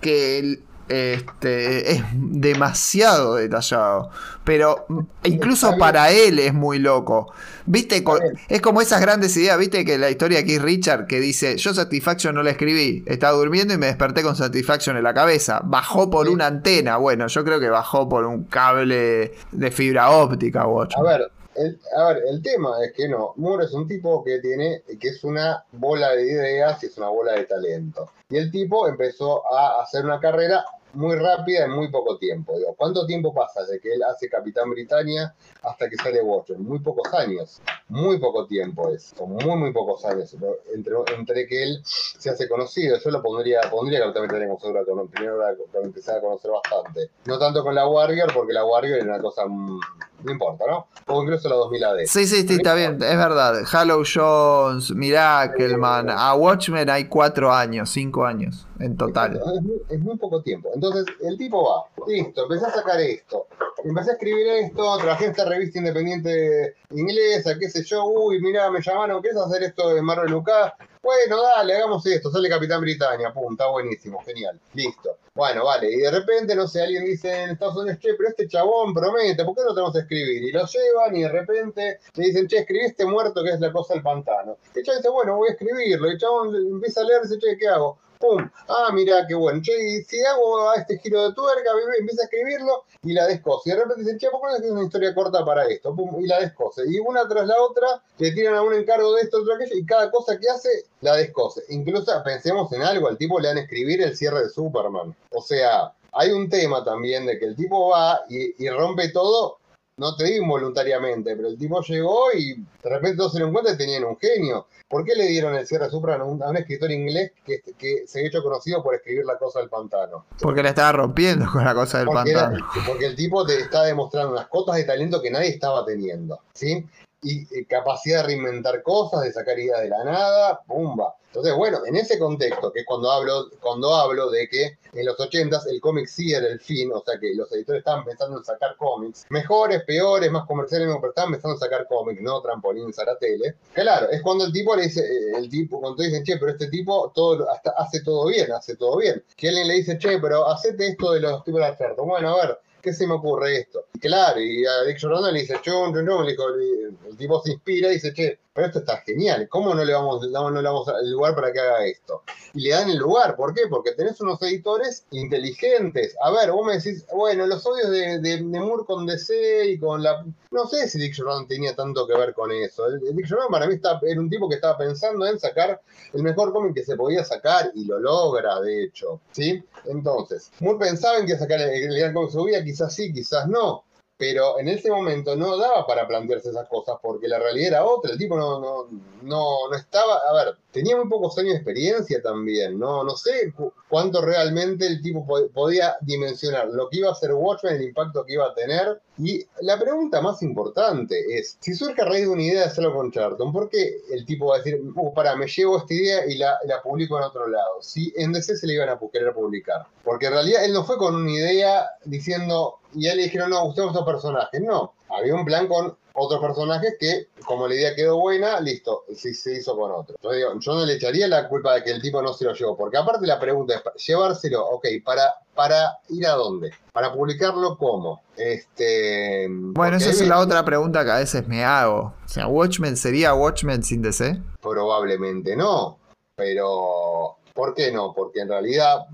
Speaker 4: que el- este, es demasiado detallado. Pero incluso para él es muy loco. ¿Viste? Es como esas grandes ideas. ¿Viste que la historia Keith Richard que dice: Yo Satisfaction no la escribí. Estaba durmiendo y me desperté con Satisfaction en la cabeza. Bajó por
Speaker 3: Sí.
Speaker 4: una antena. Bueno, yo creo que bajó por un cable de fibra óptica, Watch.
Speaker 3: A ver, el, a ver, el tema es que no, Moore es un tipo que tiene, que es una bola de ideas y es una bola de talento. Y el tipo empezó a hacer una carrera muy rápida en muy poco tiempo. Digo, ¿Cuánto tiempo pasa desde que él hace Capitán Britannia hasta que sale Watchmen? Muy pocos años. muy poco tiempo es, son muy, muy pocos años entre, entre que él se hace conocido. Yo lo pondría, pondría que también tenemos obra con primero cuando empecé a conocer bastante. No tanto con la Warrior, porque la Warrior era una cosa, mm, no importa, ¿no? O incluso la 2000 AD.
Speaker 4: Sí, sí, sí, está bien, es verdad. Halo Jones, Miracleman, a Watchmen hay cuatro años, cinco años en total.
Speaker 3: Es muy, poco tiempo. Entonces, el tipo va, listo, empecé a sacar esto, empecé a escribir esto, trabajé esta revista independiente inglesa, qué sé yo, uy, mira, me llamaron, ¿quieres hacer esto de Marvel Lucas? Bueno, dale, hagamos esto, sale Capitán Britannia, pum, está buenísimo, genial, listo. Bueno, vale, y de repente, no sé, alguien dice en Estados Unidos, che, pero este chabón promete, ¿por qué no tenemos que escribir? Y lo llevan y de repente le dicen, che, escribiste muerto, que es la cosa del pantano. Y el chabón dice, bueno, voy a escribirlo. Y el chabón empieza a leer y dice, che, ¿qué hago? ¡Pum! Ah, mira, qué bueno. Che, y si hago este giro de tuerca, empieza a escribirlo y la descose. Y de repente dicen, che, ¿por qué no es una historia corta para esto? ¡Pum! Y la descose. Y una tras la otra le tiran a un encargo de esto, otro aquello, y cada cosa que hace la descose. Incluso pensemos en algo, al tipo le dan a escribir el cierre de Superman. O sea, hay un tema también de que el tipo va y rompe todo no te digo involuntariamente, pero el tipo llegó y de repente todos se dieron cuenta que tenían un genio. ¿Por qué le dieron el cierre Supra a un, escritor inglés que, se ha hecho conocido por escribir La Cosa del Pantano?
Speaker 4: Porque le estaba rompiendo con La Cosa del Pantano.
Speaker 3: porque el tipo te está demostrando unas cotas de talento que nadie estaba teniendo, ¿sí? Y, capacidad de reinventar cosas, de sacar ideas de la nada, ¡pumba! Entonces, bueno, en ese contexto, que es cuando hablo, cuando hablo de que en los 80s el cómic sí era el fin, o sea que los editores estaban pensando en sacar cómics, mejores, peores, más comerciales, pero estaban pensando en sacar cómics, no trampolín tele. Claro, es cuando el tipo le dice, eh, el tipo, cuando dicen, che, pero este tipo todo, hasta hace todo bien, hace todo bien. Que alguien le dice, che, pero hacete esto de los tipos de oferta. Bueno, a ver, ¿qué se me ocurre esto? Claro, y a Dick Jordan le dice, chum, chum, chum, le dijo, el tipo se inspira y dice, che, pero esto está genial, ¿cómo no le vamos, no le damos el lugar para que haga esto? Y le dan el lugar, ¿por qué? Porque tenés unos editores inteligentes. A ver, vos me decís, bueno, los odios de, de, Moore con DC y con la... No sé si Dick Jordan tenía tanto que ver con eso. Dick Jordan para mí está, era un tipo que estaba pensando en sacar el mejor cómic que se podía sacar y lo logra, de hecho, ¿sí? Entonces, Moore pensaba en que sacar el, el gran cómic subía, quizás sí, quizás no pero en ese momento no daba para plantearse esas cosas porque la realidad era otra, el tipo no, no, no, no estaba, a ver, tenía muy pocos años de experiencia también, no, no sé cuánto realmente el tipo podía dimensionar lo que iba a ser Watchmen, el impacto que iba a tener, y la pregunta más importante es, si surge a raíz de una idea de hacerlo con Charlton, ¿por qué el tipo va a decir, uh, para, me llevo esta idea y la, la publico en otro lado? Si en DC se le iban a querer publicar. Porque en realidad él no fue con una idea diciendo, y a él le dijeron, no, usted estos personajes. No, había un plan con otros personajes que, como la idea quedó buena, listo, sí se hizo con otro. yo no le echaría la culpa de que el tipo no se lo llevó, porque aparte la pregunta es, llevárselo, ok, ¿para, para ir a dónde? ¿Para publicarlo cómo? Este,
Speaker 4: bueno, esa es la otra pregunta que a veces me hago. O sea, ¿Watchmen sería Watchmen sin DC?
Speaker 3: Probablemente no, pero ¿por qué no? Porque en realidad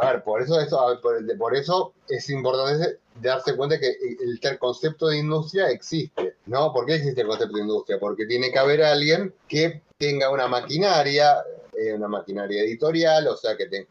Speaker 3: a ver, por eso, eso por, eso es importante darse cuenta que el, concepto de industria existe, ¿no? ¿Por qué existe el concepto de industria? Porque tiene que haber alguien que tenga una maquinaria, eh, una maquinaria editorial, o sea, que, te,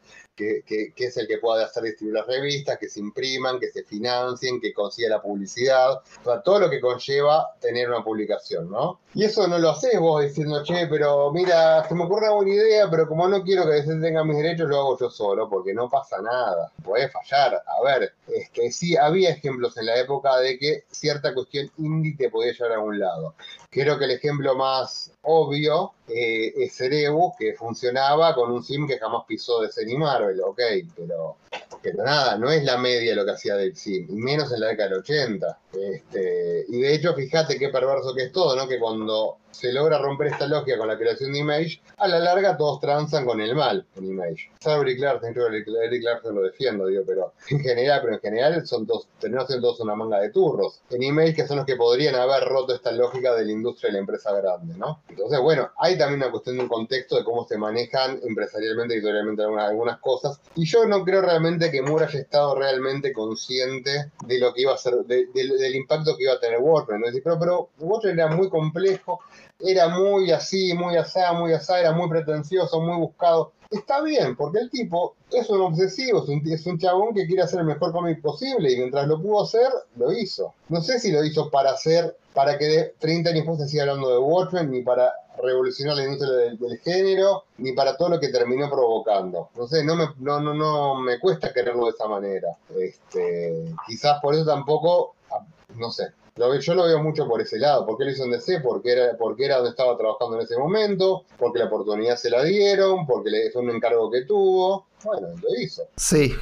Speaker 3: que, es el que pueda hacer distribuir las revistas, que se impriman, que se financien, que consiga la publicidad, o sea, todo lo que conlleva tener una publicación, ¿no? Y eso no lo haces vos diciendo, che, pero mira, se me ocurre una buena idea, pero como no quiero que tenga mis derechos, lo hago yo solo, porque no pasa nada, puede fallar. A ver, este, sí, había ejemplos en la época de que cierta cuestión indie te podía llevar a un lado. Creo que el ejemplo más obvio eh, es Cerebus, que funcionaba con un sim que jamás pisó de Marvel, ok, pero, pero nada, no es la media lo que hacía del sim, menos en la década del 80. Este, y de hecho, fíjate qué perverso que es todo, ¿no? Que cuando se logra romper esta lógica con la creación de Image, a la larga todos transan con el mal en Image. Salvo Eric Larsen, creo que Eric Larsen lo defiendo, digo, pero en general, pero en general son terminamos siendo todos una manga de turros. En Image que son los que podrían haber roto esta lógica de la industria y la empresa grande, ¿no? Entonces, bueno, hay también una cuestión de un contexto de cómo se manejan empresarialmente, editorialmente algunas, algunas cosas. Y yo no creo realmente que Moore haya estado realmente consciente de lo que iba a ser, de, del impacto que iba a tener Watchmen. ¿no? Pero, pero era muy complejo, era muy así, muy asá, muy asá, era muy pretencioso, muy buscado. Está bien, porque el tipo es un obsesivo, es un, es un chabón que quiere hacer el mejor cómic posible y mientras lo pudo hacer, lo hizo. No sé si lo hizo para hacer, para que de 30 años después se siga hablando de Watchmen, ni para revolucionar la industria del, género, ni para todo lo que terminó provocando. No sé, no me, no, no, no me cuesta quererlo de esa manera. Este, quizás por eso tampoco, ah, no sé, yo lo veo mucho por ese lado, porque lo hizo en DC, porque era, porque era donde estaba trabajando en ese momento, porque la oportunidad se la dieron, porque le, fue un encargo que tuvo. Bueno, lo hizo.
Speaker 4: Sí,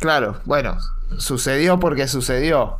Speaker 4: claro. Bueno, sucedió porque sucedió.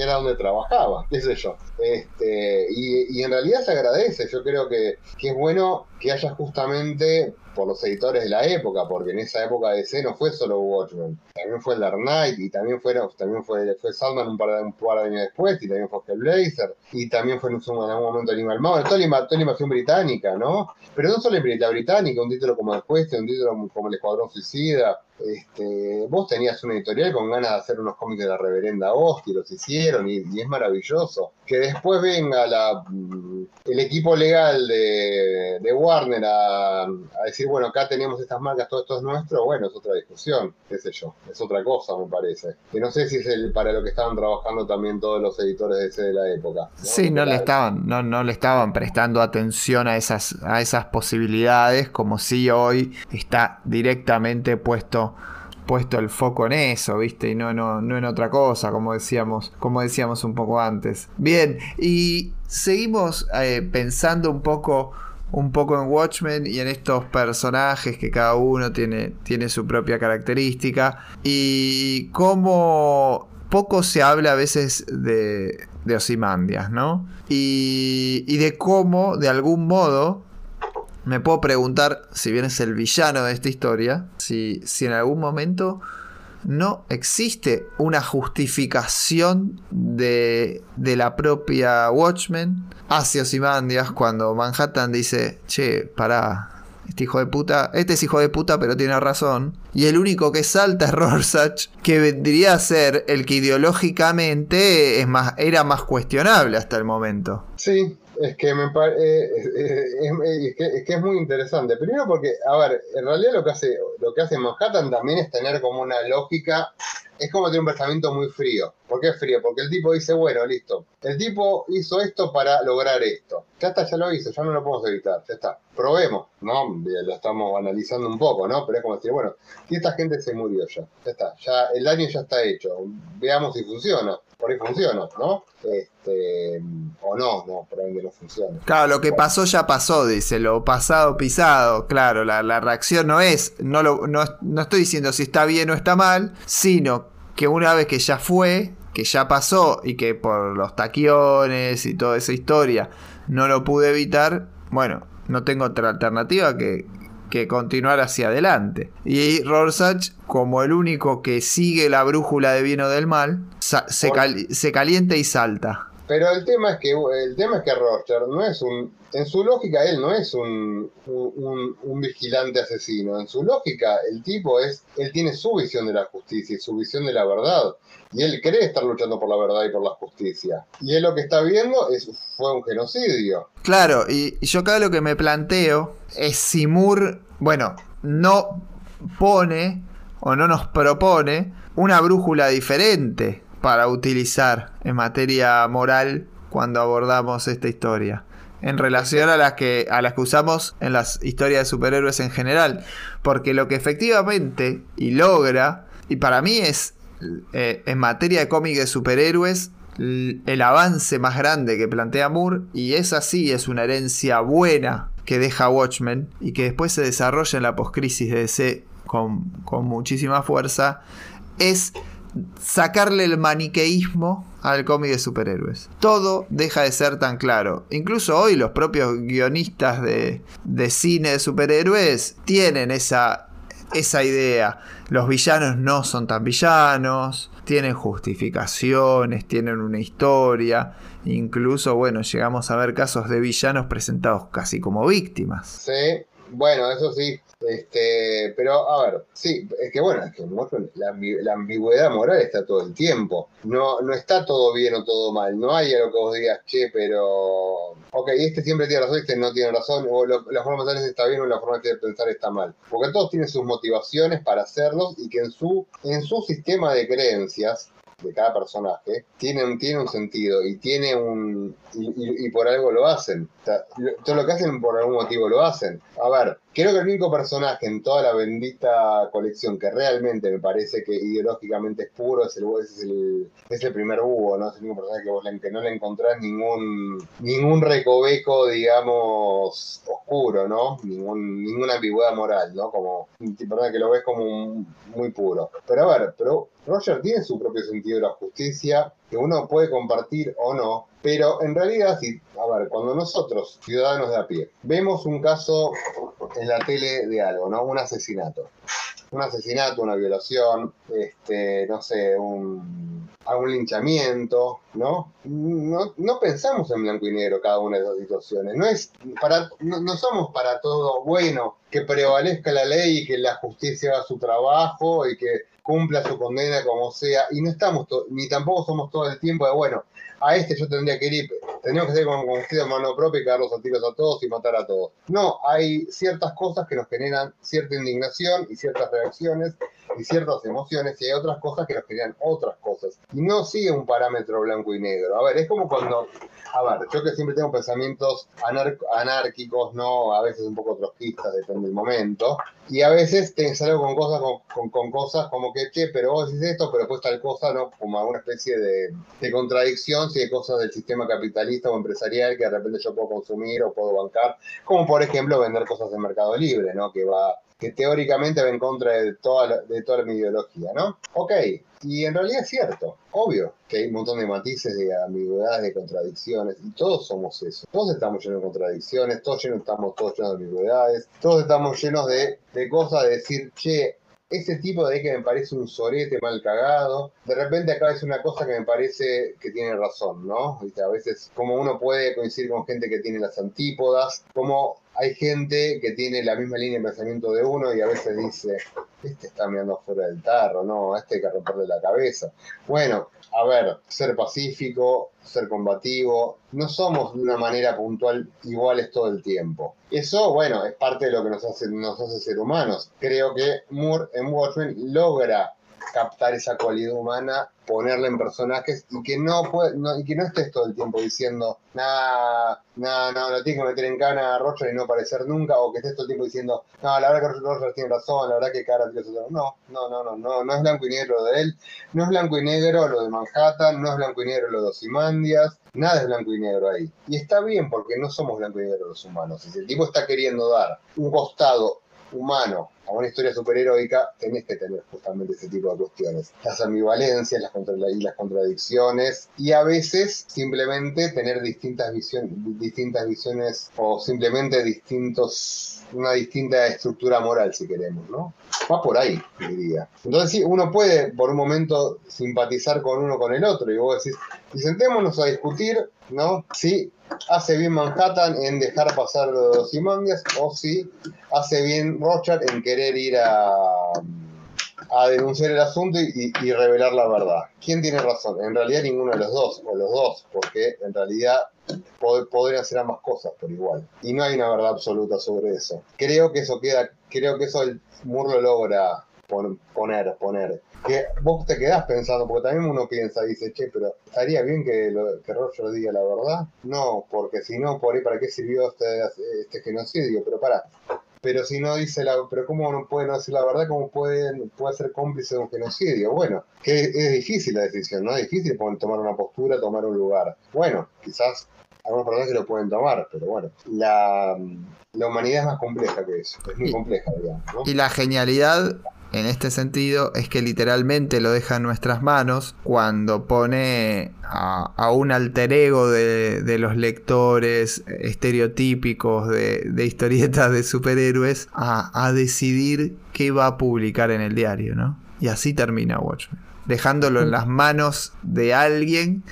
Speaker 3: Era donde trabajaba, *laughs* qué sé yo. Este, y, en realidad se agradece, yo creo que, que es bueno que haya justamente por los editores de la época, porque en esa época de DC no fue solo Watchmen, también fue Dark Knight y también fue, también fue, fue Sandman un par, de, un par de años después y también fue Hellblazer y también fue en un- algún momento Animal Man, toda la, toda la invasión británica, ¿no? Pero no solo la británica, un título como Después, un título como El Escuadrón Suicida, este, vos tenías una editorial con ganas de hacer unos cómics de la reverenda hostia, los hicieron y, y es maravilloso. Que después venga la, mm, el equipo legal de, de Warner a, a decir, bueno, acá tenemos estas marcas, todo esto es nuestro, bueno, es otra discusión, qué sé yo, es otra cosa me parece. Que no sé si es el, para lo que estaban trabajando también todos los editores de ese de la época. ¿no?
Speaker 4: Sí, no le estaban, no, no le estaban prestando atención a esas, a esas posibilidades, como si hoy está directamente puesto, puesto el foco en eso, ¿viste? Y no, no, no en otra cosa, como decíamos, como decíamos un poco antes. Bien, y seguimos eh, pensando un poco. Un poco en Watchmen y en estos personajes que cada uno tiene, tiene su propia característica. Y cómo poco se habla a veces de, de Ozymandias, ¿no? Y, y de cómo, de algún modo, me puedo preguntar, si bien es el villano de esta historia, si, si en algún momento no existe una justificación de, de la propia Watchmen hacia Ozymandias cuando Manhattan dice, che, pará, este hijo de puta, este es hijo de puta, pero tiene razón. Y el único que salta es Rorschach, que vendría a ser el que ideológicamente es más, era más cuestionable hasta el momento.
Speaker 3: Sí, es que me pare- eh, es, es- es- es que, es que es muy interesante. Primero porque, a ver, en realidad lo que hace, lo que hace Manhattan también es tener como una lógica, es como tener un pensamiento muy frío. ¿Por qué frío? Porque el tipo dice, bueno, listo, el tipo hizo esto para lograr esto. Ya está, ya lo hizo, ya no lo podemos evitar, ya está. Probemos, ¿no? Lo estamos analizando un poco, ¿no? Pero es como decir, bueno, si esta gente se murió ya, ya está, ya el daño ya está hecho. Veamos si funciona. Por ahí funciona, ¿no? Este, o no, no, que no funciona.
Speaker 4: Claro, lo que pasó ya pasó, dice, lo pasado pisado. Claro, la, la reacción no es, no, lo, no, no estoy diciendo si está bien o está mal, sino que una vez que ya fue, que ya pasó y que por los taquiones y toda esa historia no lo pude evitar, bueno, no tengo otra alternativa que, que continuar hacia adelante. Y Rorschach, como el único que sigue la brújula de bien o del mal, se, se calienta y salta.
Speaker 3: Pero el tema es que el tema es que Roger no es un, en su lógica él no es un, un, vigilante asesino. En su lógica el tipo es, él tiene su visión de la justicia y su visión de la verdad. Y él cree estar luchando por la verdad y por la justicia. Y él lo que está viendo es fue un genocidio.
Speaker 4: Claro, y y yo acá lo que me planteo es si Moore, bueno, no pone o no nos propone una brújula diferente para utilizar en materia moral cuando abordamos esta historia. En relación a las que a las que usamos en las historias de superhéroes en general. Porque lo que efectivamente y logra, y para mí es eh, en materia de cómic de superhéroes, el avance más grande que plantea Moore, y es así, es una herencia buena que deja Watchmen y que después se desarrolla en la postcrisis de DC con, con muchísima fuerza, es sacarle el maniqueísmo al cómic de superhéroes. Todo deja de ser tan claro. Incluso hoy los propios guionistas de, de cine de superhéroes tienen esa, esa idea. Los villanos no son tan villanos, tienen justificaciones, tienen una historia. Incluso, bueno, llegamos a ver casos de villanos presentados casi como víctimas.
Speaker 3: Sí, Bueno, eso sí. Este, pero a ver, sí, es que bueno, es que la, ambigüedad moral está todo el tiempo. No, no está todo bien o todo mal. No hay algo que vos digas, che, pero. Ok, este siempre tiene razón, este no tiene razón, o la forma de pensar está bien o la forma de pensar está mal. Porque todos tienen sus motivaciones para hacerlos y que en su, en su sistema de creencias de cada personaje tiene un, tiene un sentido y tiene un y, por algo lo hacen. todo lo que hacen por algún motivo lo hacen. A ver, creo que el único personaje en toda la bendita colección que realmente me parece que ideológicamente es puro es el, es el, es el primer búho, ¿no? Es el único personaje que, vos no le encontrás ningún, ningún recoveco, digamos, oscuro, ¿no? Ningún, ninguna ambigüedad moral, ¿no? Como un que lo ves como muy puro. Pero a ver, pero Roger tiene su propio sentido de la justicia, que uno puede compartir o no, pero en realidad, si, a ver, cuando nosotros, ciudadanos de a pie, vemos un caso en la tele de algo, ¿no? Un asesinato. Un asesinato, una violación, este, no sé, un, algún linchamiento, ¿no? ¿no? No pensamos en blanco y negro cada una de esas situaciones. No, es para, no, no somos para todo bueno que prevalezca la ley y que la justicia haga su trabajo y que cumpla su condena como sea, y no estamos, ni tampoco somos todo el tiempo de, bueno, a este yo tendría que ir, tendríamos que ser como conocido de mano propia y cagarlos a tiros a todos y matar a todos. No, hay ciertas cosas que nos generan cierta indignación y ciertas reacciones y ciertas emociones y hay otras cosas que nos generan otras cosas. Y no sigue un parámetro blanco y negro. A ver, es como cuando, a ver, yo que siempre tengo pensamientos anárquicos, ¿no? A veces un poco trotskistas, depende del momento. Y a veces te salgo con cosas, con, con, cosas como que, che, pero vos decís esto, pero pues tal cosa, ¿no? Como alguna especie de, de contradicción si hay cosas del sistema capitalista o empresarial que de repente yo puedo consumir o puedo bancar, como por ejemplo vender cosas en Mercado Libre, ¿no? Que va que teóricamente va en contra de toda, de toda mi ideología, ¿no? Ok, y en realidad es cierto, obvio, que hay un montón de matices, de ambigüedades, de contradicciones, y todos somos eso. Todos estamos llenos de contradicciones, todos llenos, estamos todos llenos de ambigüedades, todos estamos llenos de, de cosas de decir, che, ese tipo de que me parece un sorete mal cagado, de repente acá es una cosa que me parece que tiene razón, ¿no? A veces como uno puede coincidir con gente que tiene las antípodas, como hay gente que tiene la misma línea de pensamiento de uno y a veces dice, este está mirando fuera del tarro, no, este hay que romperle la cabeza. Bueno, a ver, ser pacífico, ser combativo, no somos de una manera puntual iguales todo el tiempo. Eso, bueno, es parte de lo que nos hace, nos hace ser humanos. Creo que Moore en Watchmen logra captar esa cualidad humana, ponerla en personajes y que no, puede, y que no estés todo el tiempo diciendo, nada, nada, no, lo tienes que meter en cana a Roger y no aparecer nunca, o que estés todo el tiempo diciendo, no, la verdad que Roger tiene razón, la verdad que cara no, no, no, no, no, no es blanco y negro de él, no es blanco y negro lo de Manhattan, no es blanco y negro lo de Osimandias, nada es blanco y negro ahí. Y está bien porque no somos blanco y negro los humanos. El tipo está queriendo dar un costado humano a una historia superheroica, tenés que tener justamente ese tipo de cuestiones. Las ambivalencias las y las contradicciones, y a veces simplemente tener distintas, visiones distintas visiones o simplemente distintos, una distinta estructura moral, si queremos, ¿no? Va por ahí, diría. Entonces sí, uno puede por un momento simpatizar con uno con el otro, y vos decís, y sentémonos a discutir, ¿no? Si hace bien Manhattan en dejar pasar los Simondias o si hace bien Rochard en querer ir a, a denunciar el asunto y, revelar la verdad. ¿Quién tiene razón? En realidad ninguno de los dos, o los dos, porque en realidad podrían hacer ambas cosas por igual. Y no hay una verdad absoluta sobre eso. Creo que eso queda, creo que eso el Moore lo logra poner, poner. Que vos te quedás pensando, porque también uno piensa, dice, che, pero ¿estaría bien que, que Roger diga la verdad? No, porque si no, por ahí, ¿para qué sirvió este, este genocidio? Pero para, pero si no dice la, pero cómo no puede no decir la verdad, cómo puede, puede ser cómplice de un genocidio. Bueno, que es, difícil la decisión, ¿no? Es difícil tomar una postura, tomar un lugar. Bueno, quizás algunos personas lo pueden tomar, pero bueno, la, la humanidad es más compleja que eso, es muy compleja, digamos. ¿no?
Speaker 2: Y la genialidad en este sentido es que literalmente lo deja en nuestras manos cuando pone a, un alter ego de, los lectores estereotípicos de, historietas de superhéroes a, decidir qué va a publicar en el diario, ¿no? Y así termina Watchmen, dejándolo en las manos de alguien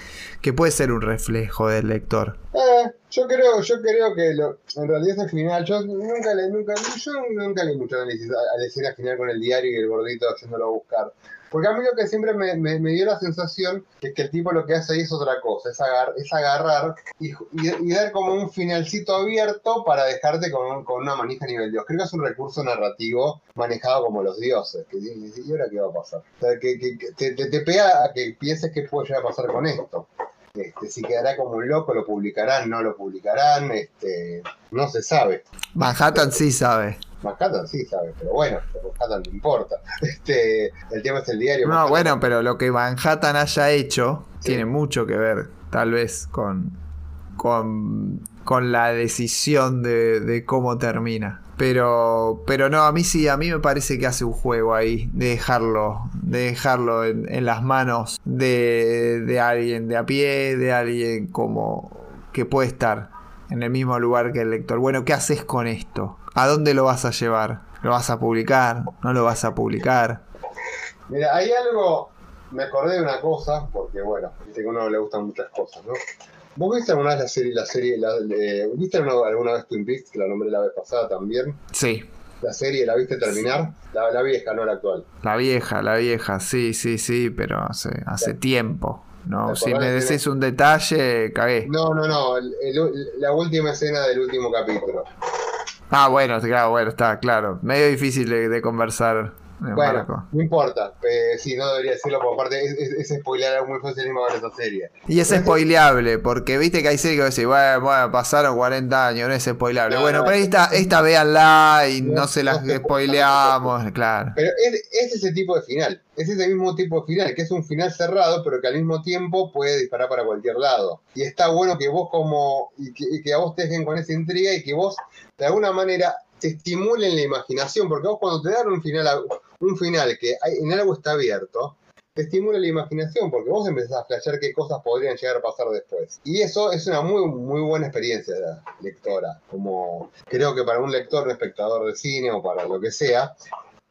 Speaker 2: que puede ser un reflejo del lector.
Speaker 3: Eh, Yo creo, yo creo que lo, en realidad ese final, yo nunca le, nunca, yo nunca leí mucho análisis a, a la escena final con el diario y el gordito haciéndolo buscar. Porque a mí lo que siempre me, dio la sensación es que el tipo lo que hace ahí es otra cosa, es, agar- es agarrar y, dar como un finalcito abierto para dejarte con, con una manija a nivel dios. Creo que es un recurso narrativo manejado como los dioses. Que, ¿Y ahora qué va a pasar? O sea, que te, te- te pega a que pienses qué puede llegar a pasar con esto. Este, si quedará como un loco, lo publicarán, no lo publicarán, este, no se sabe.
Speaker 4: Manhattan sí sabe.
Speaker 3: Manhattan sí sabe, pero bueno, Manhattan no importa. *laughs* Este, el tema es el diario.
Speaker 4: No,
Speaker 3: Manhattan-
Speaker 4: bueno, pero lo que Manhattan haya hecho
Speaker 3: Sí.
Speaker 4: tiene mucho que ver, tal vez, con, con, con la decisión de, de cómo termina. Pero, pero no, a mí sí, a mí me parece que hace un juego ahí, de dejarlo, de dejarlo en, en las manos de, de alguien de a pie, de alguien como que puede estar en el mismo lugar que el lector. Bueno, ¿qué haces con esto? ¿A dónde lo vas a llevar? ¿Lo vas a publicar? ¿No lo vas a publicar?
Speaker 3: Mira, hay algo, me acordé de una cosa, porque bueno, viste que a uno le gustan muchas cosas, ¿no? ¿Vos viste alguna vez la serie, la serie, la, eh, viste alguna, alguna vez Twin Peaks, que la nombré la vez pasada también?
Speaker 4: Sí,
Speaker 3: La serie, ¿la viste terminar? La, la vieja, no la actual.
Speaker 4: La vieja, la vieja, sí, sí, sí, pero hace, hace tiempo. No,
Speaker 3: ¿Te
Speaker 4: si me decís un detalle, cagué.
Speaker 3: No, no, no, el- el- la última escena del último capítulo.
Speaker 4: Ah, bueno, claro, bueno, está claro. Medio difícil de, de conversar, eh,
Speaker 3: Bueno, no importa, eh, sí, no debería decirlo, por aparte es, es, es spoiler algo muy fácil ver esa serie.
Speaker 4: Y es spoileable, porque viste que hay series que decís, bueno, bueno, pasaron 40 años, no es spoileable.
Speaker 3: No,
Speaker 4: bueno,
Speaker 3: no,
Speaker 4: pero esta, esta véanla y
Speaker 3: No,
Speaker 4: no se las
Speaker 3: no
Speaker 4: spoileamos, claro.
Speaker 3: Pero es, es ese tipo de final, es ese mismo tipo de final, que es un final cerrado, pero que al mismo tiempo puede disparar para cualquier lado. Y está bueno que vos como, y que, y que a vos te dejen con esa intriga y que vos de alguna manera te estimulen la imaginación, porque vos cuando te dan un final, un final que en algo está abierto, te estimula la imaginación, porque vos empezás a flashear qué cosas podrían llegar a pasar después. Y eso es una muy, muy buena experiencia de la lectora. Como creo que para un lector, un espectador de cine o para lo que sea,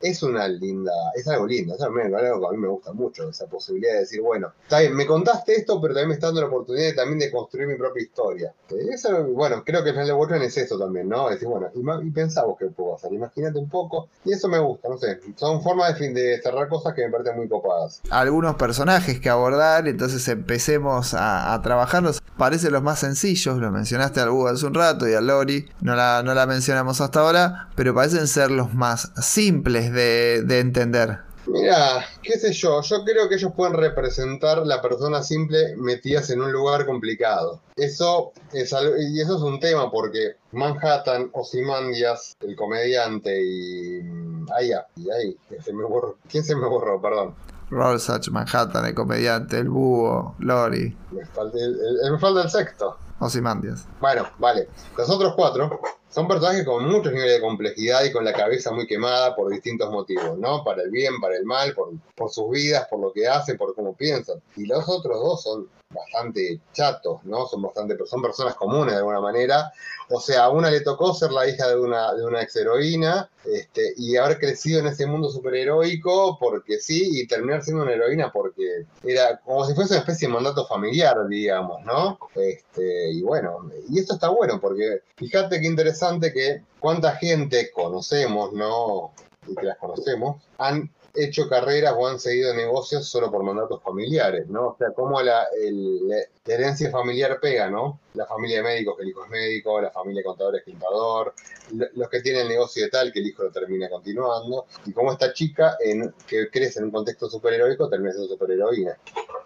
Speaker 3: es una linda, es algo lindo, es algo que a mí me gusta mucho, esa posibilidad de decir, bueno, está bien, me contaste esto, pero también me está dando la oportunidad de, también de construir mi propia historia. Es algo- bueno, creo que el Watchmen es eso también, ¿no? Decir, bueno, ima- y pensamos que puedo hacer, imagínate un poco, y eso me gusta, no sé, son formas de, de cerrar cosas que me parecen muy copadas.
Speaker 4: algunos personajes que abordar, entonces empecemos a, a trabajarlos. Parecen los más sencillos, lo mencionaste al Búho hace un rato y a Lori, no la, no la mencionamos hasta ahora, pero parecen ser los más simples de, de entender.
Speaker 3: Mira, qué sé yo, yo creo que ellos pueden representar la persona simple metidas en un lugar complicado. Eso es algo, y eso es un tema porque Manhattan, Ozymandias, el comediante y mm, ahí, ah, ahí, se me borró. ¿quién se me borró? Perdón.
Speaker 4: Rorschach, Manhattan, el comediante, el Búho, Lori,
Speaker 3: Me falta el, el- me falta el sexto.
Speaker 4: Ozymandias.
Speaker 3: Bueno, vale. Los otros cuatro son personajes con muchos niveles de complejidad y con la cabeza muy quemada por distintos motivos, ¿no? Para el bien, para el mal, por, por sus vidas, por lo que hacen, por cómo piensan. Y los otros dos son bastante chatos, ¿no? Son bastante, son personas comunes de alguna manera. O sea, a una le tocó ser la hija de una, de una ex heroína este, y haber crecido en ese mundo superheroico porque sí, y terminar siendo una heroína porque era como si fuese una especie de mandato familiar, digamos, ¿no? Este, y bueno, y esto está bueno porque fíjate qué interesante que cuánta gente conocemos, ¿no? Y que las conocemos, han hecho carreras o han seguido negocios solo por mandatos familiares, ¿no? O sea, cómo la, el- herencia familiar pega, ¿no? La familia de médicos, que el hijo es médico, la familia de contadores, contador, lo- los que tienen el negocio de tal, que el hijo lo termina continuando, y cómo esta chica, en, que crece en un contexto superheroico, termina siendo superheroína.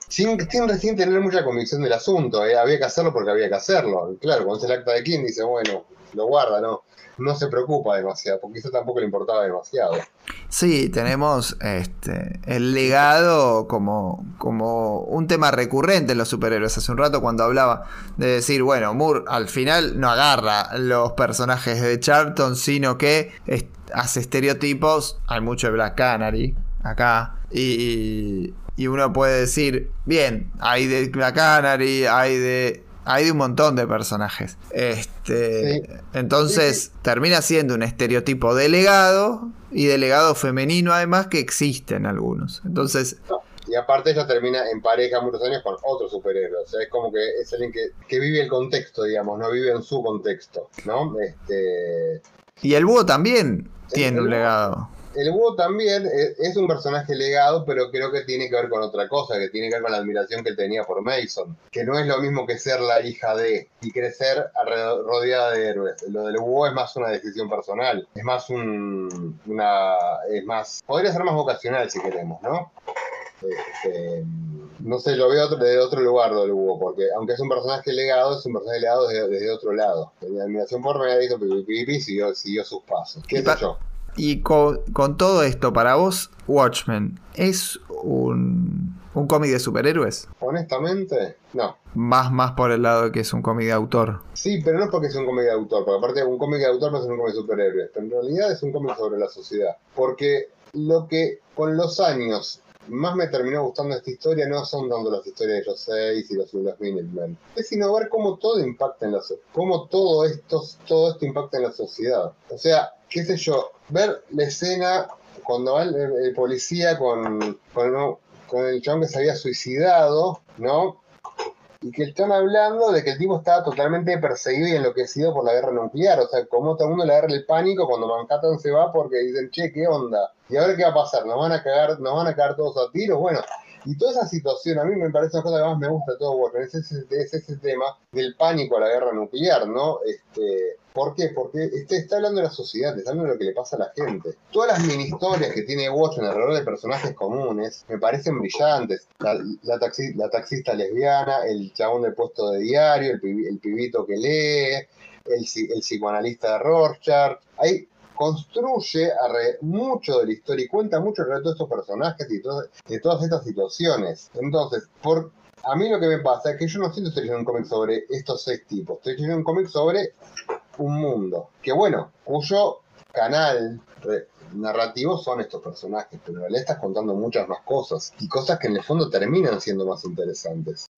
Speaker 3: Sin, sin recién tener mucha convicción del asunto, ¿eh? había que hacerlo porque había que hacerlo. Claro, cuando es el acta de King dice, bueno, lo guarda, no, no se preocupa demasiado, porque eso tampoco le importaba demasiado.
Speaker 4: Sí, tenemos este, el legado como, como un tema recurrente en los superhéroes. Hace un rato cuando hablaba de decir, bueno, Moore al final no agarra los personajes de Charlton, sino que hace estereotipos. Hay mucho de Black Canary acá. Y, y uno puede decir, bien, hay de Black Canary, hay de... Hay de un montón de personajes. Este,
Speaker 3: Sí.
Speaker 4: Entonces termina siendo un estereotipo de legado y de legado femenino además que existen algunos. Entonces,
Speaker 3: Y aparte ella termina en pareja muchos años con otro superhéroe. O sea, es como que es alguien que, que vive el contexto, digamos, no vive en su contexto, ¿no? Este,
Speaker 4: Y el búho también tiene
Speaker 3: el
Speaker 4: un legado.
Speaker 3: El búho también es, es un personaje legado, pero creo que tiene que ver con otra cosa, que tiene que ver con la admiración que tenía por Mason. Que no es lo mismo que ser la hija de y crecer rodeada de héroes. Lo del búho es más una decisión personal. Es más un. Una, es más. Podría ser más vocacional si queremos, ¿no? Este, no sé, lo veo otro- desde otro lugar del búho, porque aunque es un personaje legado, es un personaje legado desde, desde otro lado. Tenía admiración por Mason, pipi, pipi, siguió, siguió sus pasos. ¿Qué
Speaker 4: Y
Speaker 3: sé
Speaker 4: pa-
Speaker 3: yo?
Speaker 4: Y con, con todo esto, para vos, Watchmen, ¿es un, un cómic de superhéroes?
Speaker 3: Honestamente, no.
Speaker 4: Más, más por el lado de que es un cómic de autor.
Speaker 3: Sí, pero no es porque es un cómic de autor, porque aparte un cómic de autor no es un cómic de superhéroes, pero en realidad es un cómic sobre la sociedad. Porque lo que con los años más me terminó gustando esta historia no son tanto las historias de los seis y los, los Minutemen, es sino ver cómo todo impacta en la cómo todo esto, todo esto impacta en la sociedad. O sea, qué sé yo, ver la escena cuando va el, policía con, con, el chabón que se había suicidado, ¿no? y que están hablando de que el tipo estaba totalmente perseguido y enloquecido por la guerra nuclear. O sea, como todo el mundo le agarra el pánico cuando Manhattan se va porque dicen, che, ¿qué onda? ¿Y ahora qué va a pasar? ¿Nos van a cagar, nos van a cagar todos a tiros? Bueno, y toda esa situación, a mí me parece una cosa que más me gusta de todo Watchmen, es ese, es ese tema del pánico a la guerra nuclear, ¿no? Este, ¿Por qué? Porque este, está hablando de la sociedad, está hablando de lo que le pasa a la gente. Todas las mini historias que tiene Watchmen alrededor de personajes comunes me parecen brillantes. La, la, taxi- la taxista lesbiana, el chabón del puesto de diario, el, pibi- el pibito que lee, el, el psicoanalista de Rorschach. Hay construye mucho de la historia y cuenta mucho alrededor de estos personajes y de todas estas situaciones. Entonces, por, a mí lo que me pasa es que yo no siento estoy leyendo un cómic sobre estos seis tipos, estoy leyendo un cómic sobre un mundo, que bueno, cuyo canal narrativo son estos personajes, pero en realidad estás contando muchas más cosas y cosas que en el fondo terminan siendo más interesantes.